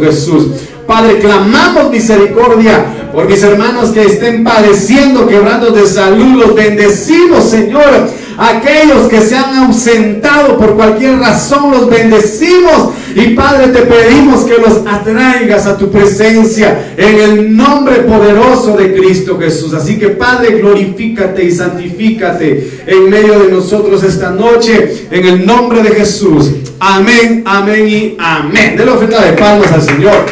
Jesús. Padre, clamamos misericordia por mis hermanos que estén padeciendo, quebrando de salud. Los bendecimos, Señor Aquellos que se han ausentado por cualquier razón, los bendecimos. Y Padre, te pedimos que los atraigas a tu presencia en el nombre poderoso de Cristo Jesús. Así que Padre, glorifícate y santifícate en medio de nosotros esta noche, en el nombre de Jesús. Amén, amén y amén. De la ofrenda de palmas al Señor.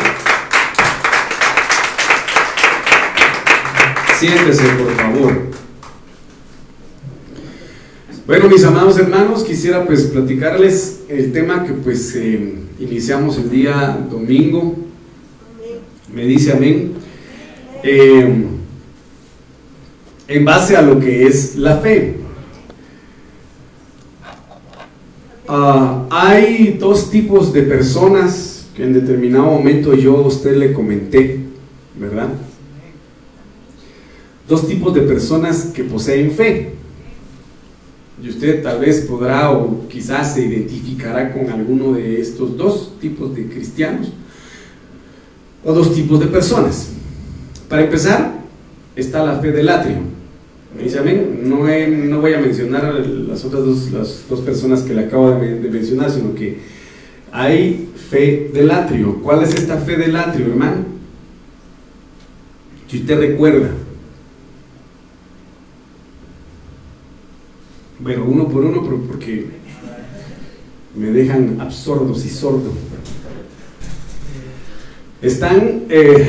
Siéntese, por favor. Bueno, mis amados hermanos, quisiera pues platicarles el tema que pues eh, iniciamos el día domingo. Me dice amén. Eh, en base a lo que es la fe. Ah, hay dos tipos de personas que en determinado momento yo a usted le comenté, ¿verdad? Dos tipos de personas que poseen fe. Y usted tal vez podrá o quizás se identificará con alguno de estos dos tipos de cristianos o dos tipos de personas. Para empezar, está la fe del atrio. Me dice, amén, no, no voy a mencionar las otras dos, las dos personas que le acabo de, mencionar, sino que hay fe del atrio. ¿Cuál es esta fe del atrio, hermano? Si usted recuerda, Bueno, uno por uno, porque me dejan absordos y sordos. Están, eh,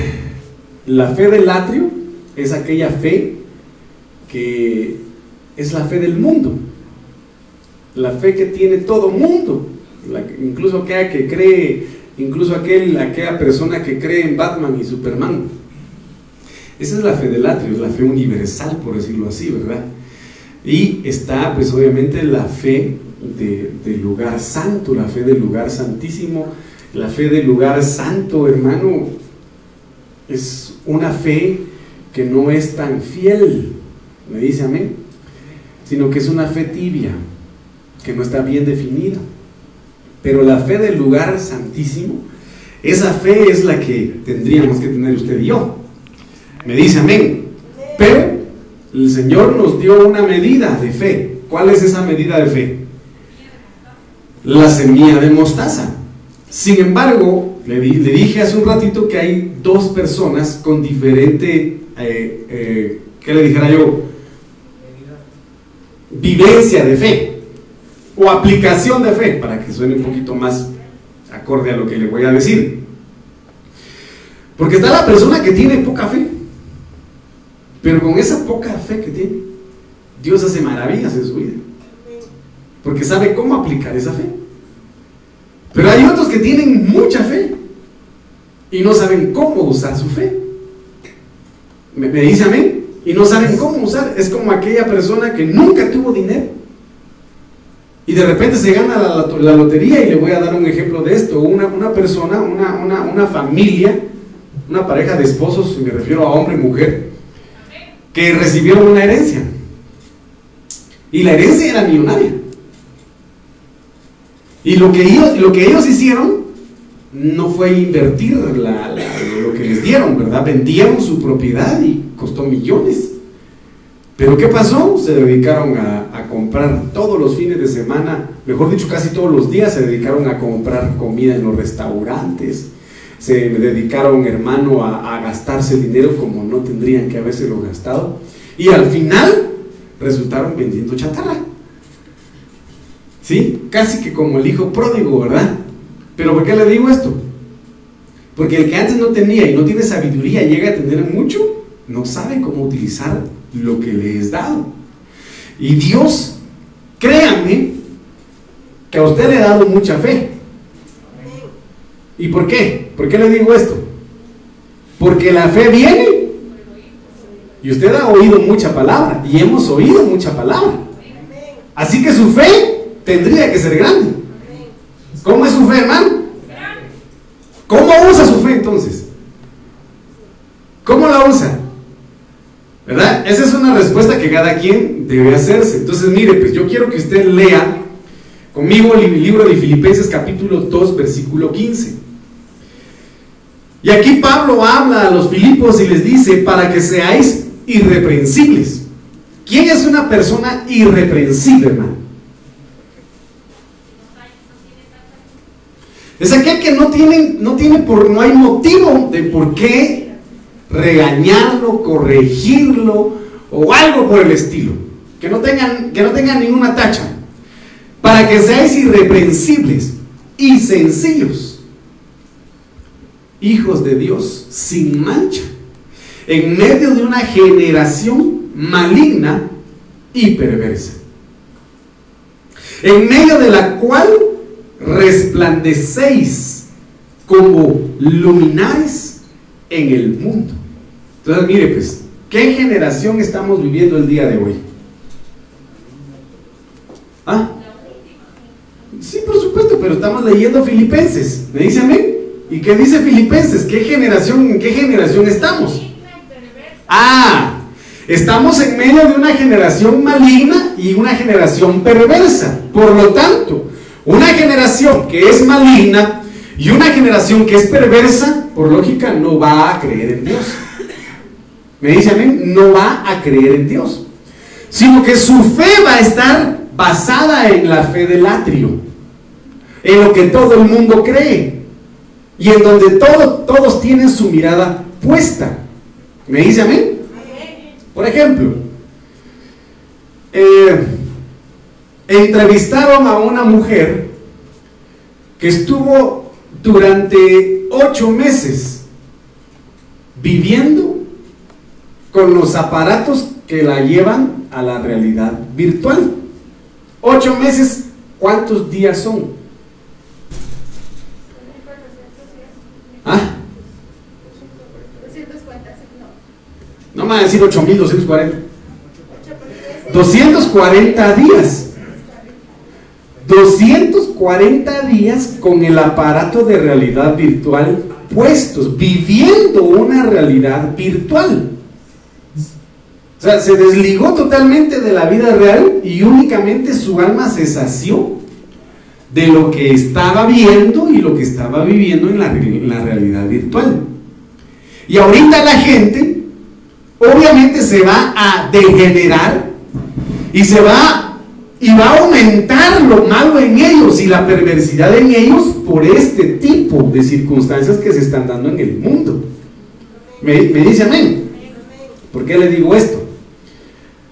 la fe del atrio es aquella fe que es la fe del mundo, la fe que tiene todo mundo, incluso aquella que cree, incluso aquel, aquella persona que cree en Batman y Superman. Esa es la fe del atrio, es la fe universal, por decirlo así, ¿verdad? Y está pues obviamente la fe del lugar santo, la fe del lugar santísimo, la fe del lugar santo, hermano, es una fe que no es tan fiel, me dice amén, sino que es una fe tibia, que no está bien definida. Pero la fe del lugar santísimo, esa fe es la que tendríamos que tener usted y yo. Me dice amén. Pero el Señor nos dio una medida de fe. ¿Cuál es esa medida de fe? La semilla de mostaza. Sin embargo, le, dije hace un ratito que hay dos personas con diferente, eh, eh, ¿qué le dijera yo? Vivencia de fe o aplicación de fe, para que suene un poquito más acorde a lo que le voy a decir. Porque está la persona que tiene poca fe. Pero con esa poca fe que tiene, Dios hace maravillas en su vida. Porque sabe cómo aplicar esa fe. Pero hay otros que tienen mucha fe y no saben cómo usar su fe. Me, dice amén. Y no saben cómo usar. Es como aquella persona que nunca tuvo dinero. Y de repente se gana la, lotería y le voy a dar un ejemplo de esto. Una, una persona, una, una, una familia, una pareja de esposos, me refiero a hombre y mujer, que recibieron una herencia. Y la herencia era millonaria. Y lo que ellos, lo que ellos hicieron no fue invertir lo que les dieron, ¿verdad? Vendieron su propiedad y costó millones. Pero ¿qué pasó? Se dedicaron a, comprar todos los fines de semana, mejor dicho, casi todos los días se dedicaron a comprar comida en los restaurantes, se dedicaron, hermano, a, gastarse dinero como no tendrían que lo gastado. Y al final resultaron vendiendo chatarra. ¿Sí? Casi que como el hijo pródigo, ¿verdad? Pero ¿por qué le digo esto? Porque el que antes no tenía y no tiene sabiduría llega a tener mucho, no sabe cómo utilizar lo que le es dado. Y Dios, créanme, que a usted le ha dado mucha fe. ¿Y por qué? ¿Por qué le digo esto? Porque la fe viene. Y usted ha oído mucha palabra. Y hemos oído mucha palabra. Así que su fe tendría que ser grande. ¿Cómo es su fe, hermano? ¿Cómo usa su fe entonces? ¿Cómo la usa? ¿Verdad? Esa es una respuesta que cada quien debe hacerse. Entonces, mire, pues yo quiero que usted lea conmigo el libro de Filipenses capítulo 2, versículo 15. Y aquí Pablo habla a los Filipos y les dice, para que seáis irreprensibles. ¿Quién es una persona irreprensible, hermano? Es aquel que no tiene, no tiene por, no hay motivo de por qué regañarlo, corregirlo o algo por el estilo. Que no tengan, que no tengan ninguna tacha. Para que seáis irreprensibles y sencillos. Hijos de Dios sin mancha. En medio de una generación maligna y perversa. En medio de la cual resplandecéis como luminares en el mundo. Entonces, mire, pues, ¿qué generación estamos viviendo el día de hoy? ¿Ah? Sí, por supuesto, pero estamos leyendo Filipenses. ¿Me dice amén? ¿Y qué dice Filipenses? ¿Qué generación, en qué generación estamos? Ah, estamos en medio de una generación maligna y una generación perversa. Por lo tanto, una generación que es maligna y una generación que es perversa, por lógica, no va a creer en Dios. Me dice amén, no va a creer en Dios. Sino que su fe va a estar basada en la fe del atrio, en lo que todo el mundo cree y en donde todos tienen su mirada puesta. ¿Me dice amén? Por ejemplo, eh, entrevistaron a una mujer que estuvo durante ocho meses viviendo con los aparatos que la llevan a la realidad virtual. Ocho meses, ¿cuántos días son? ¿Ah? No me van a decir 8240. 240 días. 240 días con el aparato de realidad virtual puestos, viviendo una realidad virtual. O sea, se desligó totalmente de la vida real y únicamente su alma se sació de lo que estaba viendo y lo que estaba viviendo en la, en la realidad virtual. Y ahorita la gente obviamente se va a degenerar y se va y va a aumentar lo malo en ellos y la perversidad en ellos por este tipo de circunstancias que se están dando en el mundo. ¿Me, dice amén? ¿Por qué le digo esto?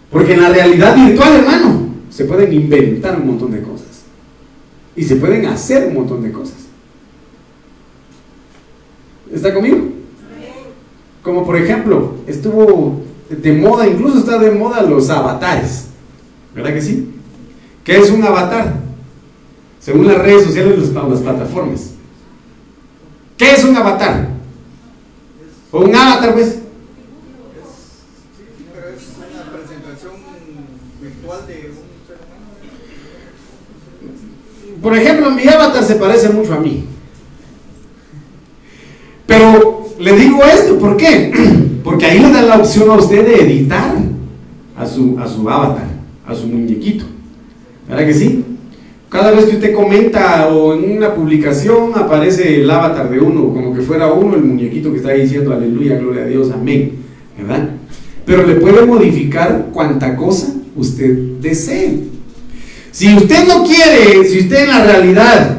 Porque en la realidad virtual, hermano, se pueden inventar un montón de cosas. Y se pueden hacer un montón de cosas. ¿Está conmigo? Como por ejemplo, estuvo de moda, incluso está de moda los avatares. ¿Verdad que sí? ¿Qué es un avatar? Según las redes sociales las plataformas. ¿Qué es un avatar? ¿O un avatar, pues? Por ejemplo, mi avatar se parece mucho a mí. Pero le digo esto, ¿por qué? Porque ahí le dan la opción a usted de editar a su, a su avatar, a su muñequito. ¿Verdad que sí? Cada vez que usted comenta o en una publicación aparece el avatar de uno, como que fuera uno el muñequito que está diciendo aleluya, gloria a Dios, amén. ¿Verdad? Pero le puede modificar cuanta cosa usted desee. Si usted no quiere, si usted en la realidad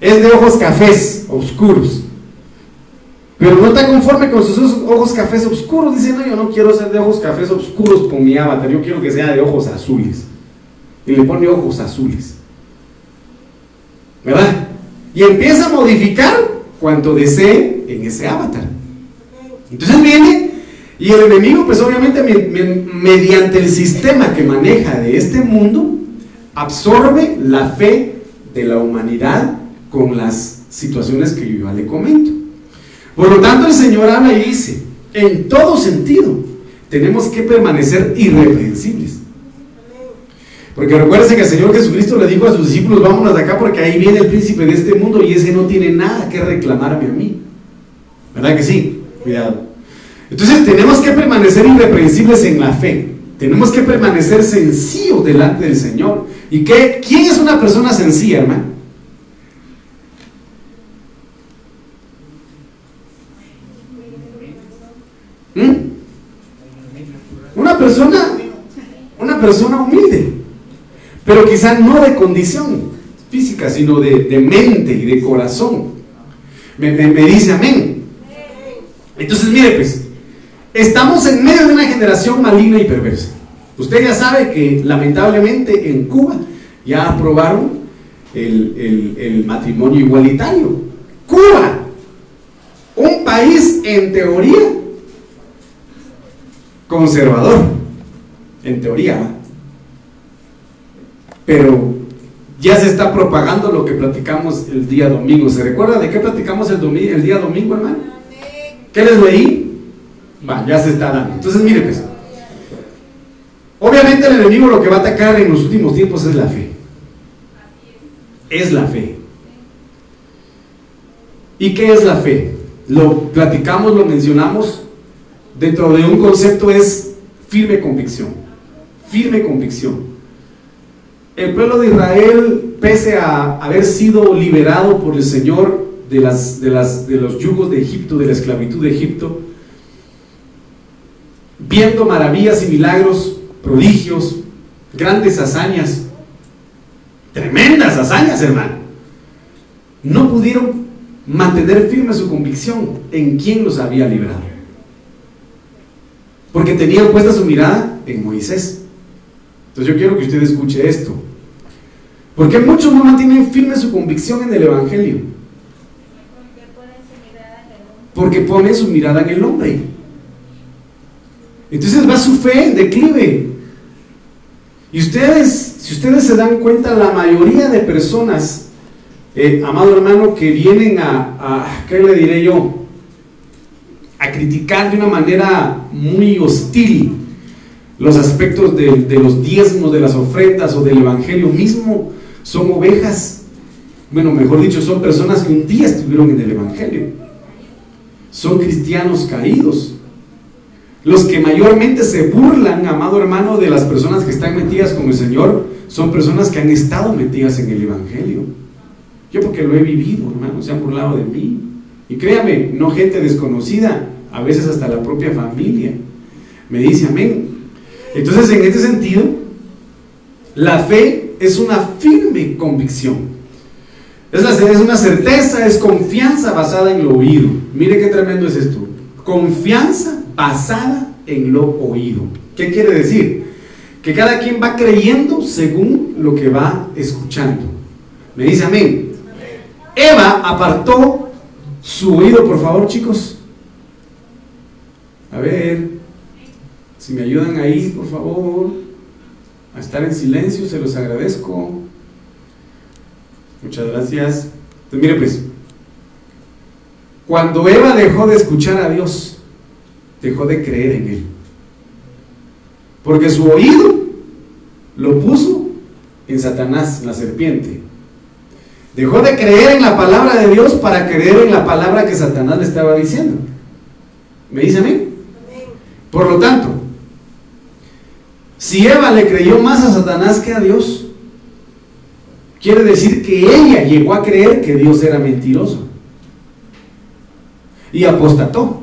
es de ojos cafés oscuros, pero no está conforme con sus ojos cafés oscuros, dice, no, yo no quiero ser de ojos cafés oscuros con mi avatar, yo quiero que sea de ojos azules y le pone ojos azules. ¿Verdad? Y empieza a modificar cuanto desee en ese avatar. Entonces viene y el enemigo, pues obviamente mediante el sistema que maneja de este mundo, absorbe la fe de la humanidad con las situaciones que yo ya le comento. Por lo tanto, el Señor habla y dice, en todo sentido, tenemos que permanecer irreprensibles. Porque recuérdense que el Señor Jesucristo le dijo a sus discípulos, vámonos de acá porque ahí viene el príncipe de este mundo y ese no tiene nada que reclamarme a mí. ¿Verdad que sí? Cuidado. Entonces tenemos que permanecer irreprensibles en la fe. Tenemos que permanecer sencillos delante del Señor. ¿Y qué? quién es una persona sencilla, hermano? ¿Mm? Una persona, una persona pero quizá no de condición física, sino de, mente y de corazón. Me, dice amén. Entonces, mire, pues, estamos en medio de una generación maligna y perversa. Usted ya sabe que lamentablemente en Cuba ya aprobaron el, matrimonio igualitario. Cuba, un país en teoría conservador, en teoría, pero ya se está propagando lo que platicamos el día domingo. ¿Se recuerda de qué platicamos el, el día domingo, hermano? ¿Qué les leí? Va, ya se está dando. Entonces, mire, pues, obviamente el enemigo lo que va a atacar en los últimos tiempos es la fe es la fe. ¿Y qué es la fe? Lo platicamos, lo mencionamos, dentro de un concepto es firme convicción, firme convicción. El pueblo de Israel, pese a haber sido liberado por el Señor de, los yugos de Egipto, de la esclavitud de Egipto, viendo maravillas y milagros, prodigios, grandes hazañas, tremendas hazañas, hermano. No pudieron mantener firme su convicción en quién los había librado. Porque tenían puesta su mirada en Moisés. Entonces yo quiero que usted escuche esto. Porque muchos no mantienen firme su convicción en el Evangelio. Porque ponen su mirada en el hombre. Entonces va su fe en declive. Y ustedes, si ustedes se dan cuenta, la mayoría de personas, eh, amado hermano, que vienen a, ¿qué le diré yo? A criticar de una manera muy hostil los aspectos de, los diezmos, de las ofrendas o del evangelio mismo, son ovejas. Bueno, mejor dicho, son personas que un día estuvieron en el evangelio. Son cristianos caídos los que mayormente se burlan, amado hermano, de las personas que están metidas con el Señor, son personas que han estado metidas en el Evangelio. Yo porque lo he vivido, hermano, se han burlado de mí. Y créame, no gente desconocida, a veces hasta la propia familia. Me dice amén. Entonces, en este sentido, la fe es una firme convicción. Es, es una certeza, es confianza basada en lo oído. Mire qué tremendo es esto. Confianza basada en lo oído. ¿Qué quiere decir? Que cada quien va creyendo según lo que va escuchando. Me dice amén. Eva apartó su oído, por favor, chicos. A ver, si me ayudan ahí, por favor, a estar en silencio, se los agradezco. Muchas gracias. Pues mire, pues, cuando Eva dejó de escuchar a Dios, dejó de creer en Él. Porque su oído lo puso en Satanás, la serpiente. Dejó de creer en la palabra de Dios para creer en la palabra que Satanás le estaba diciendo. ¿Me dice a mí? Por lo tanto, si Eva le creyó más a Satanás que a Dios, quiere decir que ella llegó a creer que Dios era mentiroso. Y apostató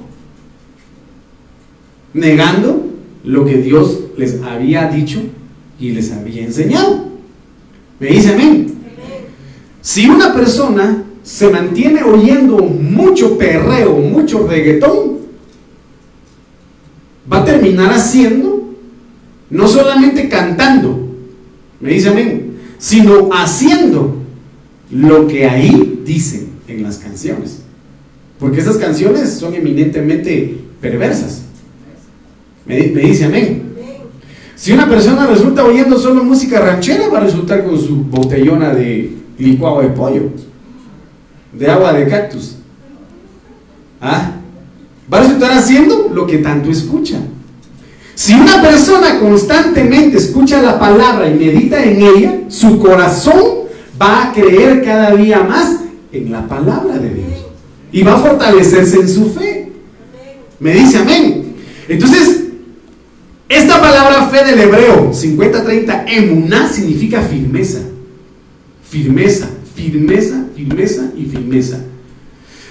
negando lo que Dios les había dicho y les había enseñado. Me dice amén. Si una persona se mantiene oyendo mucho perreo, mucho reggaetón, va a terminar haciendo, no solamente cantando, me dice amén, sino haciendo lo que ahí dicen en las canciones. Porque esas canciones son eminentemente perversas. Me, dice amén. Si una persona resulta oyendo solo música ranchera, va a resultar con su botellona de licuado de pollo, de agua de cactus. ¿Ah? Va a resultar haciendo lo que tanto escucha. Si una persona constantemente escucha la palabra y medita en ella, su corazón va a creer cada día más en la palabra de Dios. Y va a fortalecerse en su fe. Me dice amén. Entonces, esta palabra fe del hebreo 50-30, emuná, significa firmeza. Firmeza, firmeza, firmeza y firmeza.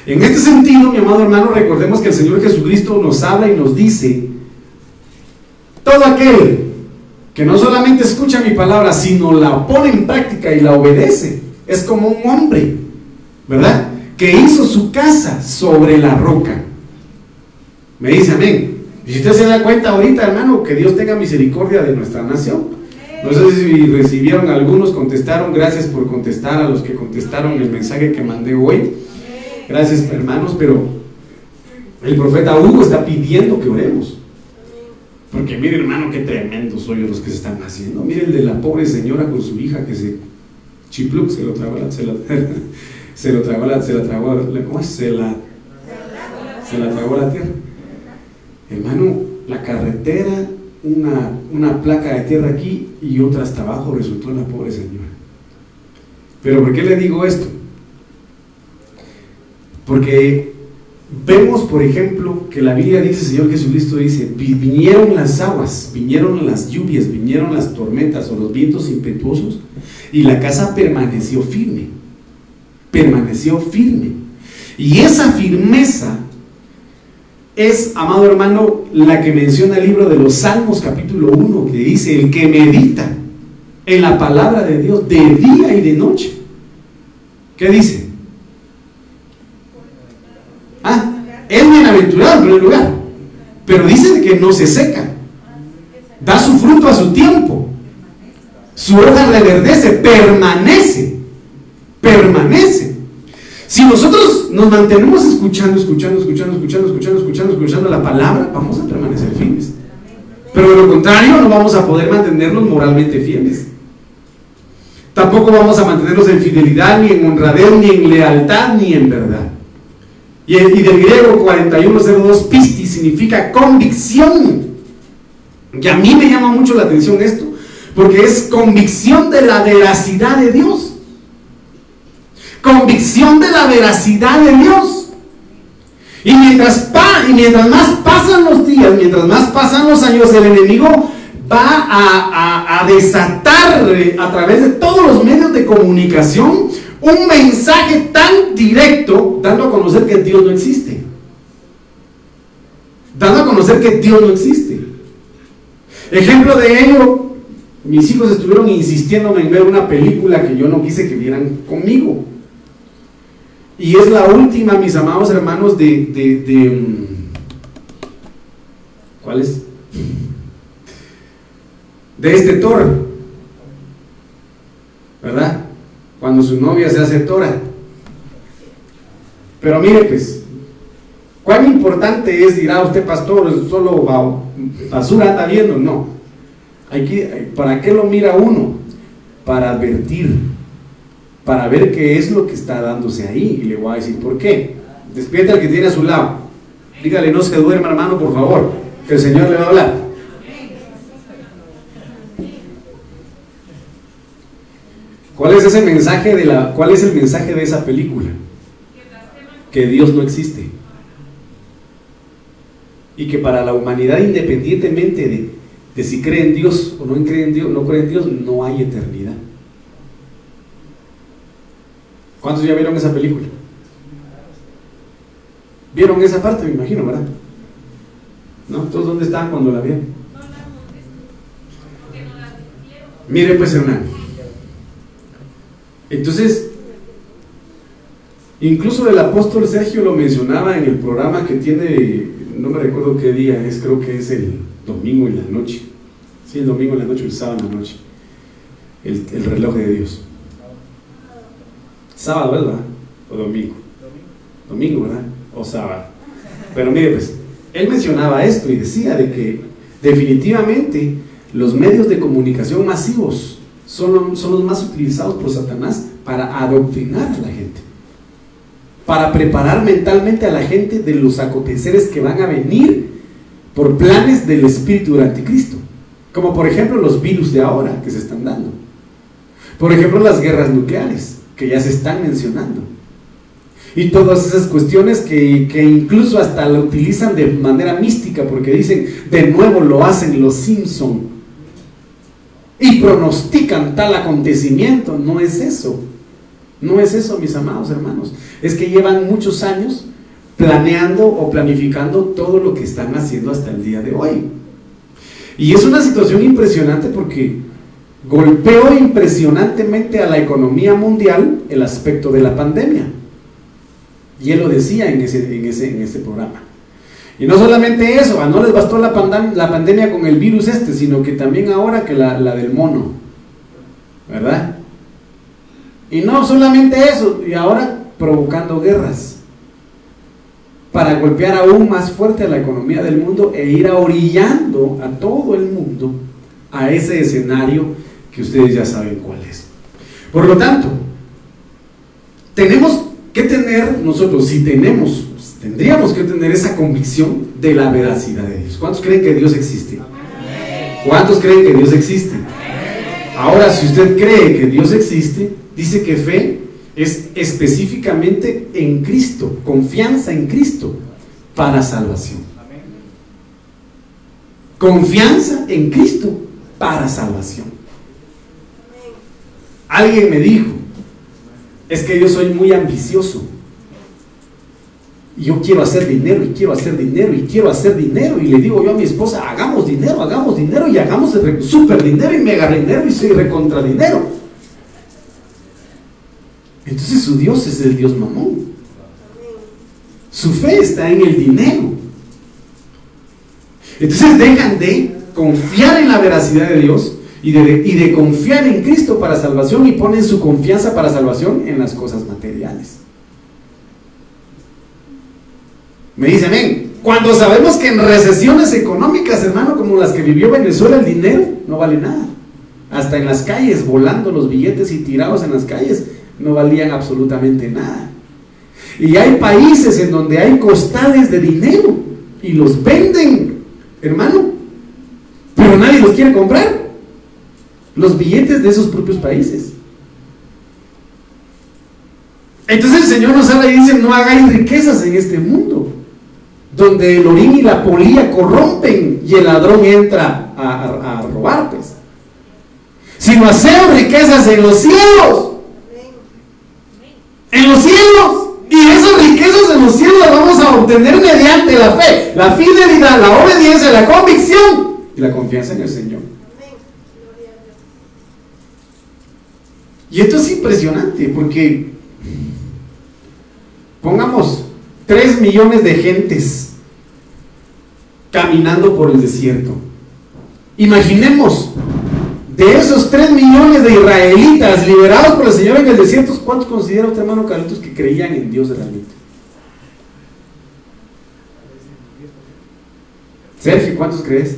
En este sentido, mi amado hermano, recordemos que el Señor Jesucristo nos habla y nos dice, todo aquel que no solamente escucha mi palabra, sino la pone en práctica y la obedece, es como un hombre, ¿verdad? Que hizo su casa sobre la roca. Me dice amén. Y si usted se da cuenta ahorita, hermano, que Dios tenga misericordia de nuestra nación. No sé si recibieron algunos, contestaron, gracias por contestar a los que contestaron el mensaje que mandé hoy. Gracias, hermanos, pero el profeta Hugo está pidiendo que oremos. Porque mire, hermano, qué tremendos soy los que se están haciendo. Mire el de la pobre señora con su hija que se chipluc, se lo tragó la, se, lo, tragó la, se la tragó, ¿cómo es? Se la, se la tragó la tierra. Hermano, la carretera, una, una placa de tierra aquí y otra hasta abajo resultó la pobre señora. Pero ¿por qué le digo esto? Porque Vemos, por ejemplo, que la Biblia dice, Señor Jesucristo dice, vinieron las aguas, vinieron las lluvias, vinieron las tormentas o los vientos impetuosos y la casa permaneció firme, permaneció firme. Y esa firmeza es, amado hermano, la que menciona el libro de los Salmos capítulo 1, que dice, el que medita en la palabra de Dios de día y de noche. ¿Qué dice? Es en primer lugar. Pero dice que no se seca. Da su fruto a su tiempo. Su hoja reverdece, permanece. Permanece. Si nosotros nos mantenemos escuchando, escuchando, escuchando, escuchando, escuchando, escuchando, escuchando la palabra, vamos a permanecer firmes. Pero de lo contrario, no vamos a poder mantenernos moralmente fieles. Tampoco vamos a mantenernos en fidelidad, ni en honradez, ni en lealtad, ni en verdad. Y, del griego 4102, pisti, significa convicción. Y a mí me llama mucho la atención esto, porque es convicción de la veracidad de Dios. Convicción de la veracidad de Dios. Y mientras, y mientras más pasan los días, mientras más pasan los años, el enemigo va a, a desatar eh, a través de todos los medios de comunicación un mensaje tan directo dando a conocer que Dios no existe. Dando a conocer que Dios no existe. Ejemplo de ello, mis hijos estuvieron insistiendo en ver una película que yo no quise que vieran conmigo. Y es la última, mis amados hermanos, de... de, de mm, ¿Cuál es? De este Thor. ¿Verdad? Cuando su novia se hace tora. Pero mire pues, ¿cuán importante es, dirá usted pastor, solo basura está viendo? No. Hay que, ¿Para qué lo mira uno? Para advertir, para ver qué es lo que está dándose ahí. Y le voy a decir por qué. Despierta al que tiene a su lado. Dígale, no se duerma hermano, por favor, que el Señor le va a hablar. ¿Cuál es ese mensaje de la cuál es el mensaje de esa película? Que Dios no existe. Y que para la humanidad independientemente de, si cree en Dios o no cree en Dios, no cree en Dios, no hay eternidad. ¿Cuántos ya vieron esa película? ¿Vieron esa parte? Me imagino, ¿verdad? ¿No? ¿Todos dónde estaban cuando la vieron? Miren pues hermano. Entonces, incluso el apóstol Sergio lo mencionaba en el programa que tiene, no me recuerdo qué día es, creo que es el domingo en la noche. Sí, el domingo en la noche o el sábado en la noche. El, el reloj de Dios. Sábado, ¿verdad? O domingo. Domingo, ¿verdad? O sábado. Pero mire, pues, él mencionaba esto y decía de que definitivamente los medios de comunicación masivos son, son los más utilizados por Satanás para adoctrinar a la gente, para preparar mentalmente a la gente de los aconteceres que van a venir por planes del espíritu del anticristo, como por ejemplo los virus de ahora que se están dando, por ejemplo las guerras nucleares que ya se están mencionando, y todas esas cuestiones que, que, incluso hasta lo utilizan de manera mística porque dicen, de nuevo lo hacen los Simpson y pronostican tal acontecimiento. No es eso. No es eso, mis amados hermanos. Es que llevan muchos años planeando o planificando todo lo que están haciendo hasta el día de hoy. Y es una situación impresionante porque golpeó impresionantemente a la economía mundial el aspecto de la pandemia. Y él lo decía en ese, en ese, en ese programa. Y no solamente eso, ah, no les bastó la, la pandemia con el virus este, sino que también ahora que la, la del mono. ¿Verdad? Y no solamente eso, y ahora provocando guerras para golpear aún más fuerte a la economía del mundo e ir orillando a todo el mundo a ese escenario que ustedes ya saben cuál es. Por lo tanto, tenemos que tener nosotros, si tenemos, tendríamos que tener esa convicción de la veracidad de Dios. ¿Cuántos creen que Dios existe? ¿Cuántos creen que Dios existe? Ahora, si usted cree que Dios existe, dice que fe es específicamente en Cristo, confianza en Cristo para salvación. Confianza en Cristo para salvación. Alguien me dijo, es que yo soy muy ambicioso. Yo quiero hacer dinero y quiero hacer dinero y quiero hacer dinero. Y le digo yo a mi esposa, hagamos dinero, hagamos dinero y hagamos super dinero y mega dinero y soy recontra dinero. Entonces su Dios es el Dios mamón. Su fe está en el dinero. Entonces dejan de confiar en la veracidad de Dios y de, y de confiar en Cristo para salvación y ponen su confianza para salvación en las cosas materiales. Me dice. Cuando sabemos que en recesiones económicas, hermano, como las que vivió Venezuela, el dinero no vale nada. Hasta en las calles, volando los billetes y tirados en las calles, no valían absolutamente nada. Y hay países en donde hay costales de dinero y los venden, hermano, pero nadie los quiere comprar. Los billetes de esos propios países. Entonces el Señor nos habla y dice, no hagáis riquezas en este mundo, donde el orín y la polilla corrompen y el ladrón entra a, robar, pues. Sino hacer riquezas en los cielos en los cielos. Y esas riquezas en los cielos las vamos a obtener mediante la fe, la fidelidad, la obediencia, la convicción y la confianza en el Señor. Y esto es impresionante porque pongamos 3 millones de gentes caminando por el desierto. Imaginemos de esos 3 millones de israelitas liberados por el Señor en el desierto, ¿cuántos considera usted, hermano Carlitos, que creían en Dios realmente? Sergio, ¿cuántos crees?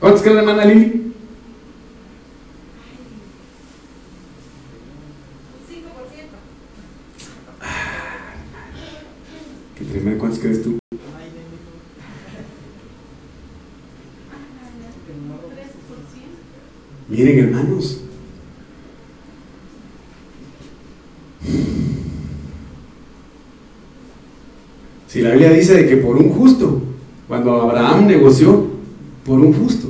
¿Cuántos creen, hermana Lili? 5%. Qué tremendo, ¿cuántos crees tú? Miren hermanos, si la Biblia dice de que por un justo, cuando Abraham negoció por un justo,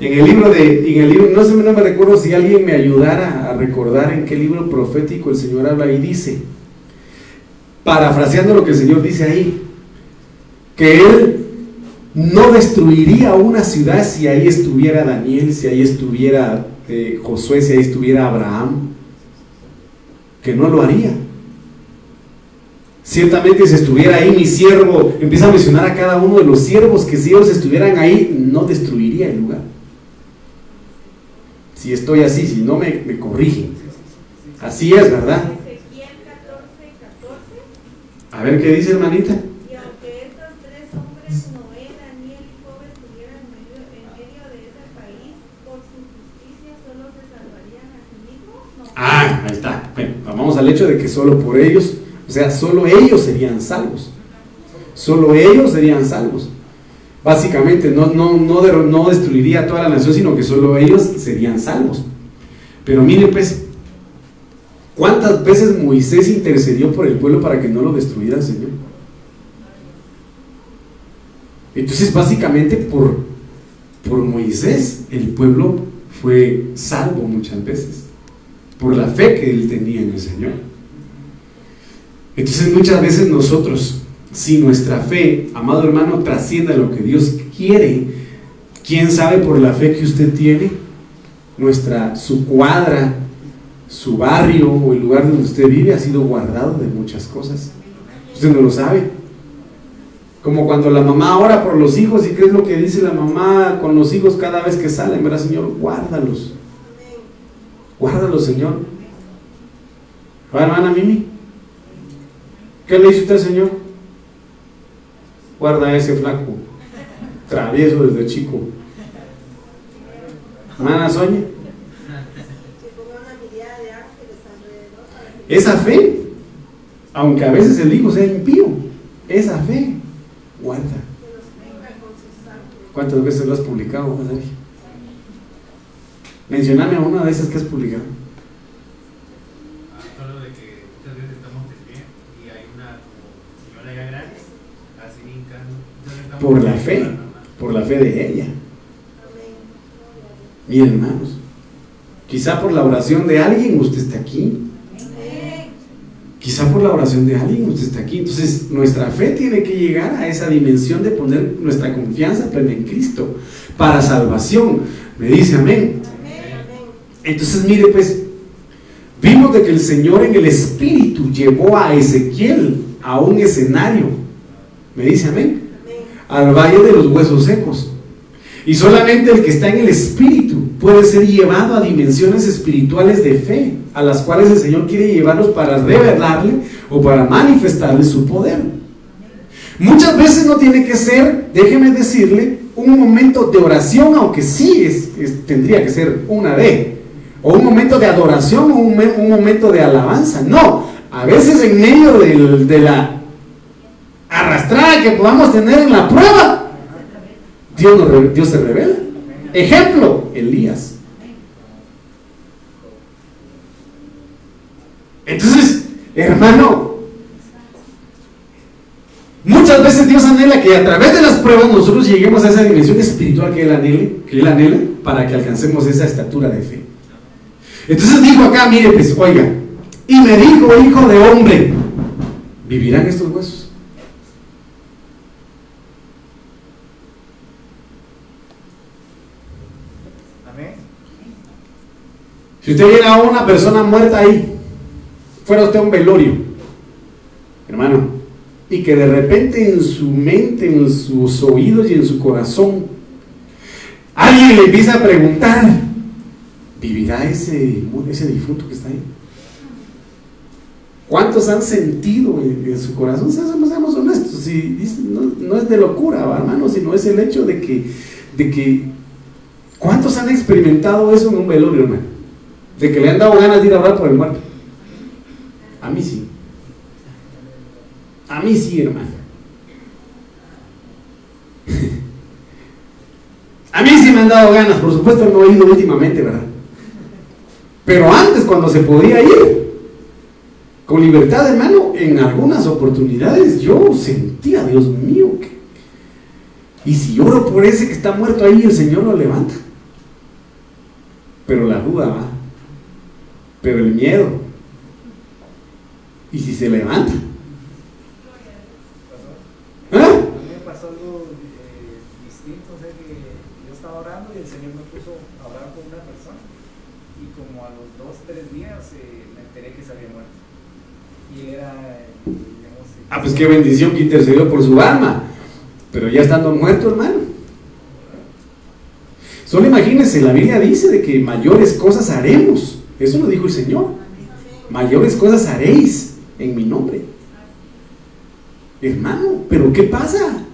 en el libro de, en el libro, no sé, no me recuerdo si alguien me ayudara a recordar en qué libro profético el Señor habla y dice, parafraseando lo que el Señor dice ahí, que Él no destruiría una ciudad si ahí estuviera Daniel, si ahí estuviera eh, Josué, si ahí estuviera Abraham, que no lo haría. Ciertamente si estuviera ahí mi siervo, empieza a mencionar a cada uno de los siervos que si ellos estuvieran ahí, no destruiría el lugar. Si estoy así, si no me, me corrigen. Así es, ¿verdad? A ver qué dice hermanita. Ah, ahí está. Bueno, vamos al hecho de que solo por ellos, o sea, solo ellos serían salvos. Solo ellos serían salvos. Básicamente, no, no, no, no destruiría toda la nación, sino que solo ellos serían salvos. Pero miren, pues, ¿cuántas veces Moisés intercedió por el pueblo para que no lo destruyera el Señor? Entonces, básicamente, por, por Moisés, el pueblo fue salvo muchas veces por la fe que él tenía en el Señor. Entonces muchas veces nosotros si nuestra fe, amado hermano, trasciende lo que Dios quiere, ¿quién sabe por la fe que usted tiene? Nuestra, su cuadra, su barrio o el lugar donde usted vive ha sido guardado de muchas cosas. Usted no lo sabe. Como cuando la mamá ora por los hijos y qué es lo que dice la mamá con los hijos cada vez que salen, ¿verdad, Señor? Guárdalos. Guárdalos, Señor. ¿Va, hermana Mimi? ¿Qué le dice usted, Señor? Guarda ese flaco. Travieso desde chico. Hermana Soña. Esa fe, aunque a veces el hijo sea impío, esa fe guarda. ¿Cuántas veces lo has publicado? Mencioname una de esas que has publicado. Y. Por la fe, por la fe de ella. Miren, hermanos, quizá por la oración de alguien usted está aquí. Quizá por la oración de alguien usted está aquí. Entonces, nuestra fe tiene que llegar a esa dimensión de poner nuestra confianza plena en Cristo para salvación. Me dice amén. Entonces, mire, pues, vimos de que el Señor en el Espíritu llevó a Ezequiel a un escenario. Me dice amén. Al valle de los huesos secos. Y solamente el que está en el Espíritu puede ser llevado a dimensiones espirituales de fe, a las cuales el Señor quiere llevarlos para revelarle o para manifestarle su poder. Muchas veces no tiene que ser, déjeme decirle, un momento de oración, aunque sí es, tendría que ser una de, o un momento de adoración o un, un momento de alabanza. No, a veces en medio de, de la arrastrada que podamos tener en la prueba, Dios, se revela. Ejemplo, Elías. Entonces, hermano, muchas veces Dios anhela que a través de las pruebas nosotros lleguemos a esa dimensión espiritual que Él anhela, que Él anhela para que alcancemos esa estatura de fe. Entonces dijo acá, mire, pues, oiga, y me dijo, hijo de hombre, ¿vivirán estos huesos? Si usted viera a una persona muerta ahí, fuera usted un velorio, hermano, y que de repente en su mente, en sus oídos y en su corazón, alguien le empieza a preguntar, ¿vivirá ese, ese difunto que está ahí? ¿Cuántos han sentido en, su corazón? Seamos honestos, si, no, es de locura, hermano, sino es el hecho de que, de que, ¿cuántos han experimentado eso en un velorio, hermano? De que le han dado ganas de ir a orar por el muerto. A mí sí. A mí sí, hermano. a mí sí me han dado ganas, por supuesto no he ido últimamente, ¿verdad? Pero antes, cuando se podía ir, con libertad, hermano, en algunas oportunidades yo sentía, Dios mío, y si oro por ese que está muerto ahí, el Señor lo levanta. Pero la duda va pero el miedo. ¿Y si se levanta? ¿Ah? A mí me pasó algo eh, distinto, o sea que yo estaba orando y el Señor me puso a orar con una persona y como a los dos, tres días eh, me enteré que se había muerto. Y era, digamos... Ah, pues qué bendición que intercedió por su alma, pero ya estando muerto, hermano. Solo imagínense, la Biblia dice de que mayores cosas haremos eso lo dijo el Señor. Mayores cosas haréis en mi nombre. Hermano, pero ¿qué pasa?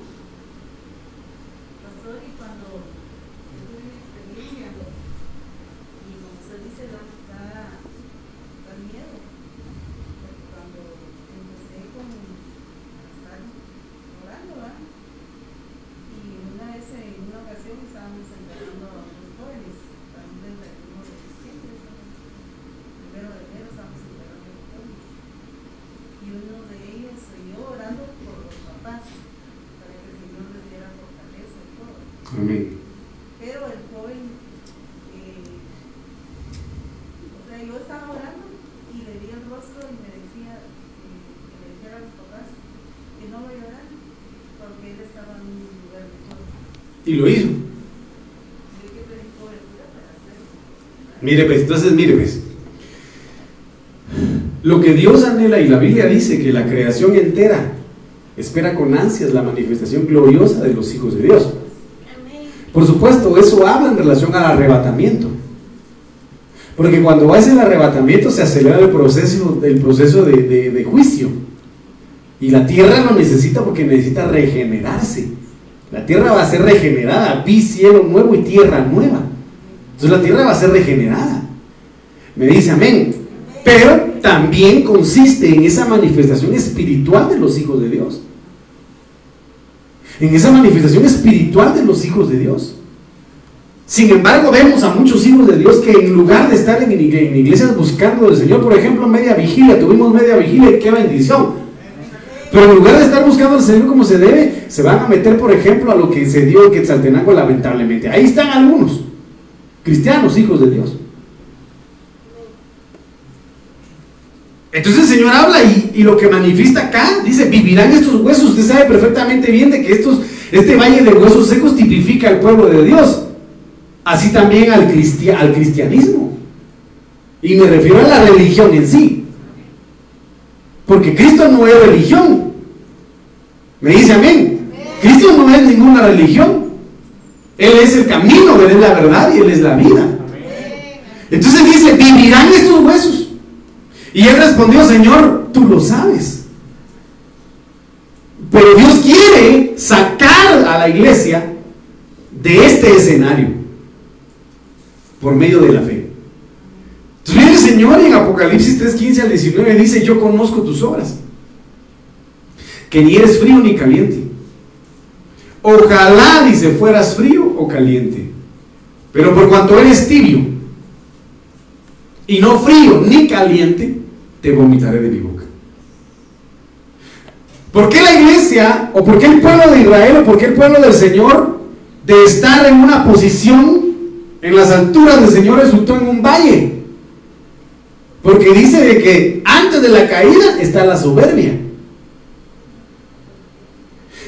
Y lo hizo. Mire pues, entonces mire pues. Lo que Dios anhela y la Biblia dice que la creación entera espera con ansias la manifestación gloriosa de los hijos de Dios. Por supuesto, eso habla en relación al arrebatamiento. Porque cuando va el arrebatamiento se acelera el proceso, el proceso de, de juicio. Y la tierra lo necesita porque necesita regenerarse. La tierra va a ser regenerada, vi cielo nuevo y tierra nueva. Entonces la tierra va a ser regenerada. Me dice amén. Pero también consiste en esa manifestación espiritual de los hijos de Dios. En esa manifestación espiritual de los hijos de Dios. Sin embargo, vemos a muchos hijos de Dios que en lugar de estar en, iglesias buscando al Señor, por ejemplo, media vigilia, tuvimos media vigilia, qué bendición. Pero en lugar de estar buscando al Señor como se debe, se van a meter, por ejemplo, a lo que se dio en Quetzaltenango lamentablemente. Ahí están algunos, cristianos, hijos de Dios. Entonces el Señor habla y, lo que manifiesta acá, dice, vivirán estos huesos. Usted sabe perfectamente bien de que estos, este valle de huesos secos tipifica al pueblo de Dios así también al cristianismo. Y me refiero a la religión en sí. Porque Cristo no es religión. Me dice amén. Cristo no es ninguna religión. Él es el camino, Él es la verdad y Él es la vida. Entonces dice, vivirán estos huesos. Y él respondió, Señor, tú lo sabes. Pero Dios quiere sacar a la iglesia de este escenario por medio de la fe. Señor en Apocalipsis 3, 15 al 19 dice, yo conozco tus obras, que ni eres frío ni caliente. Ojalá, dice, fueras frío o caliente. Pero por cuanto eres tibio y no frío ni caliente, te vomitaré de mi boca. ¿Por qué la iglesia, o por qué el pueblo de Israel, o por qué el pueblo del Señor, de estar en una posición en las alturas del Señor resultó en un valle. Porque dice de que antes de la caída está la soberbia.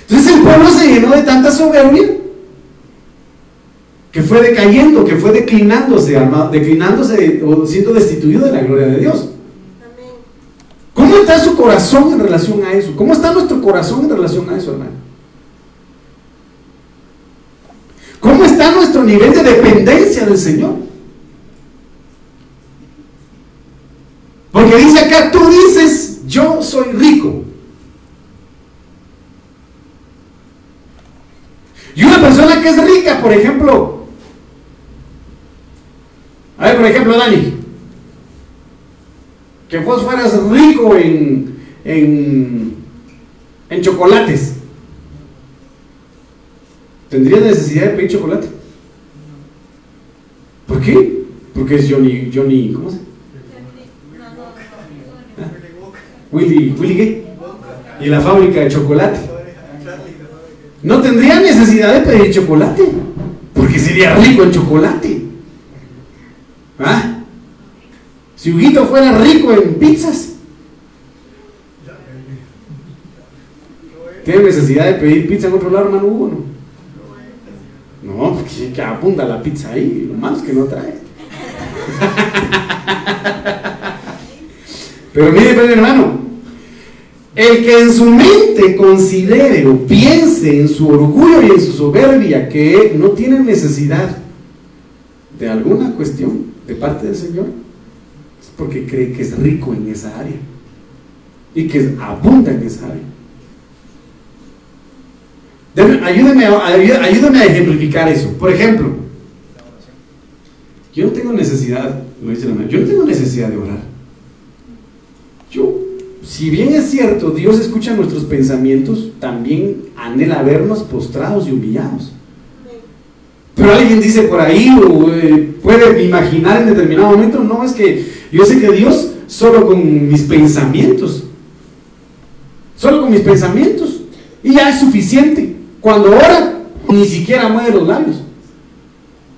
Entonces el pueblo se llenó de tanta soberbia que fue decayendo, que fue declinándose, declinándose o siendo destituido de la gloria de Dios. ¿Cómo está su corazón en relación a eso? ¿Cómo está nuestro corazón en relación a eso, hermano? ¿Cómo está nuestro nivel de dependencia del Señor? Porque dice acá, tú dices, yo soy rico. Y una persona que es rica, por ejemplo, a ver, por ejemplo, Dani, que vos fueras rico en, en, en chocolates. ¿Tendría necesidad de pedir chocolate? ¿Por qué? Porque es Johnny, Johnny, ¿cómo se llama? Willy, Willy qué? Y la fábrica de chocolate. No tendría necesidad de pedir chocolate, porque sería rico en chocolate. ¿Ah? Si Huguito fuera rico en pizzas, ¿tiene necesidad de pedir pizza en otro lado, hermano Hugo? No. No, porque que abunda la pizza ahí, lo malo es que no trae. Pero mire, pues, hermano, el que en su mente considere o piense en su orgullo y en su soberbia que no tiene necesidad de alguna cuestión de parte del Señor, es porque cree que es rico en esa área y que abunda en esa área ayúdame, ayúdame a ejemplificar eso. Por ejemplo, yo no tengo necesidad, yo no tengo necesidad de orar. Yo, si bien es cierto, Dios escucha nuestros pensamientos, también anhela vernos postrados y humillados. Pero alguien dice por ahí, o eh, puede imaginar en determinado momento, no, es que yo sé que Dios solo con mis pensamientos, solo con mis pensamientos, y ya es suficiente. Cuando ora, ni siquiera mueve los labios.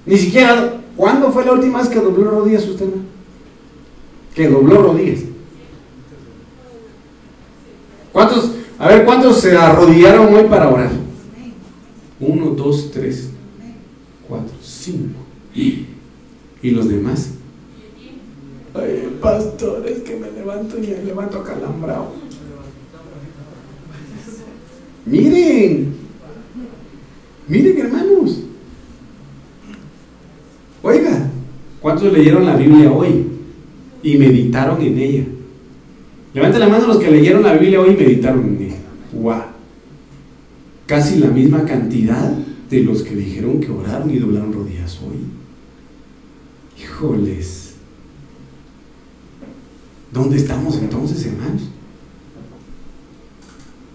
Ni siquiera. ¿Cuándo fue la última vez que dobló rodillas usted? Que dobló rodillas. ¿Cuántos, a ver, cuántos se arrodillaron hoy para orar? Uno, dos, tres, cuatro, cinco. ¿Y, y los demás? Ay, pastor, es que me levanto y me levanto calambrado. Miren, miren hermanos. Oiga, ¿cuántos leyeron la Biblia hoy y meditaron en ella? Levanten la mano los que leyeron la Biblia hoy y meditaron ella. ¡Wow! Casi la misma cantidad de los que dijeron que oraron y doblaron rodillas hoy. Híjoles. ¿Dónde estamos entonces, hermanos?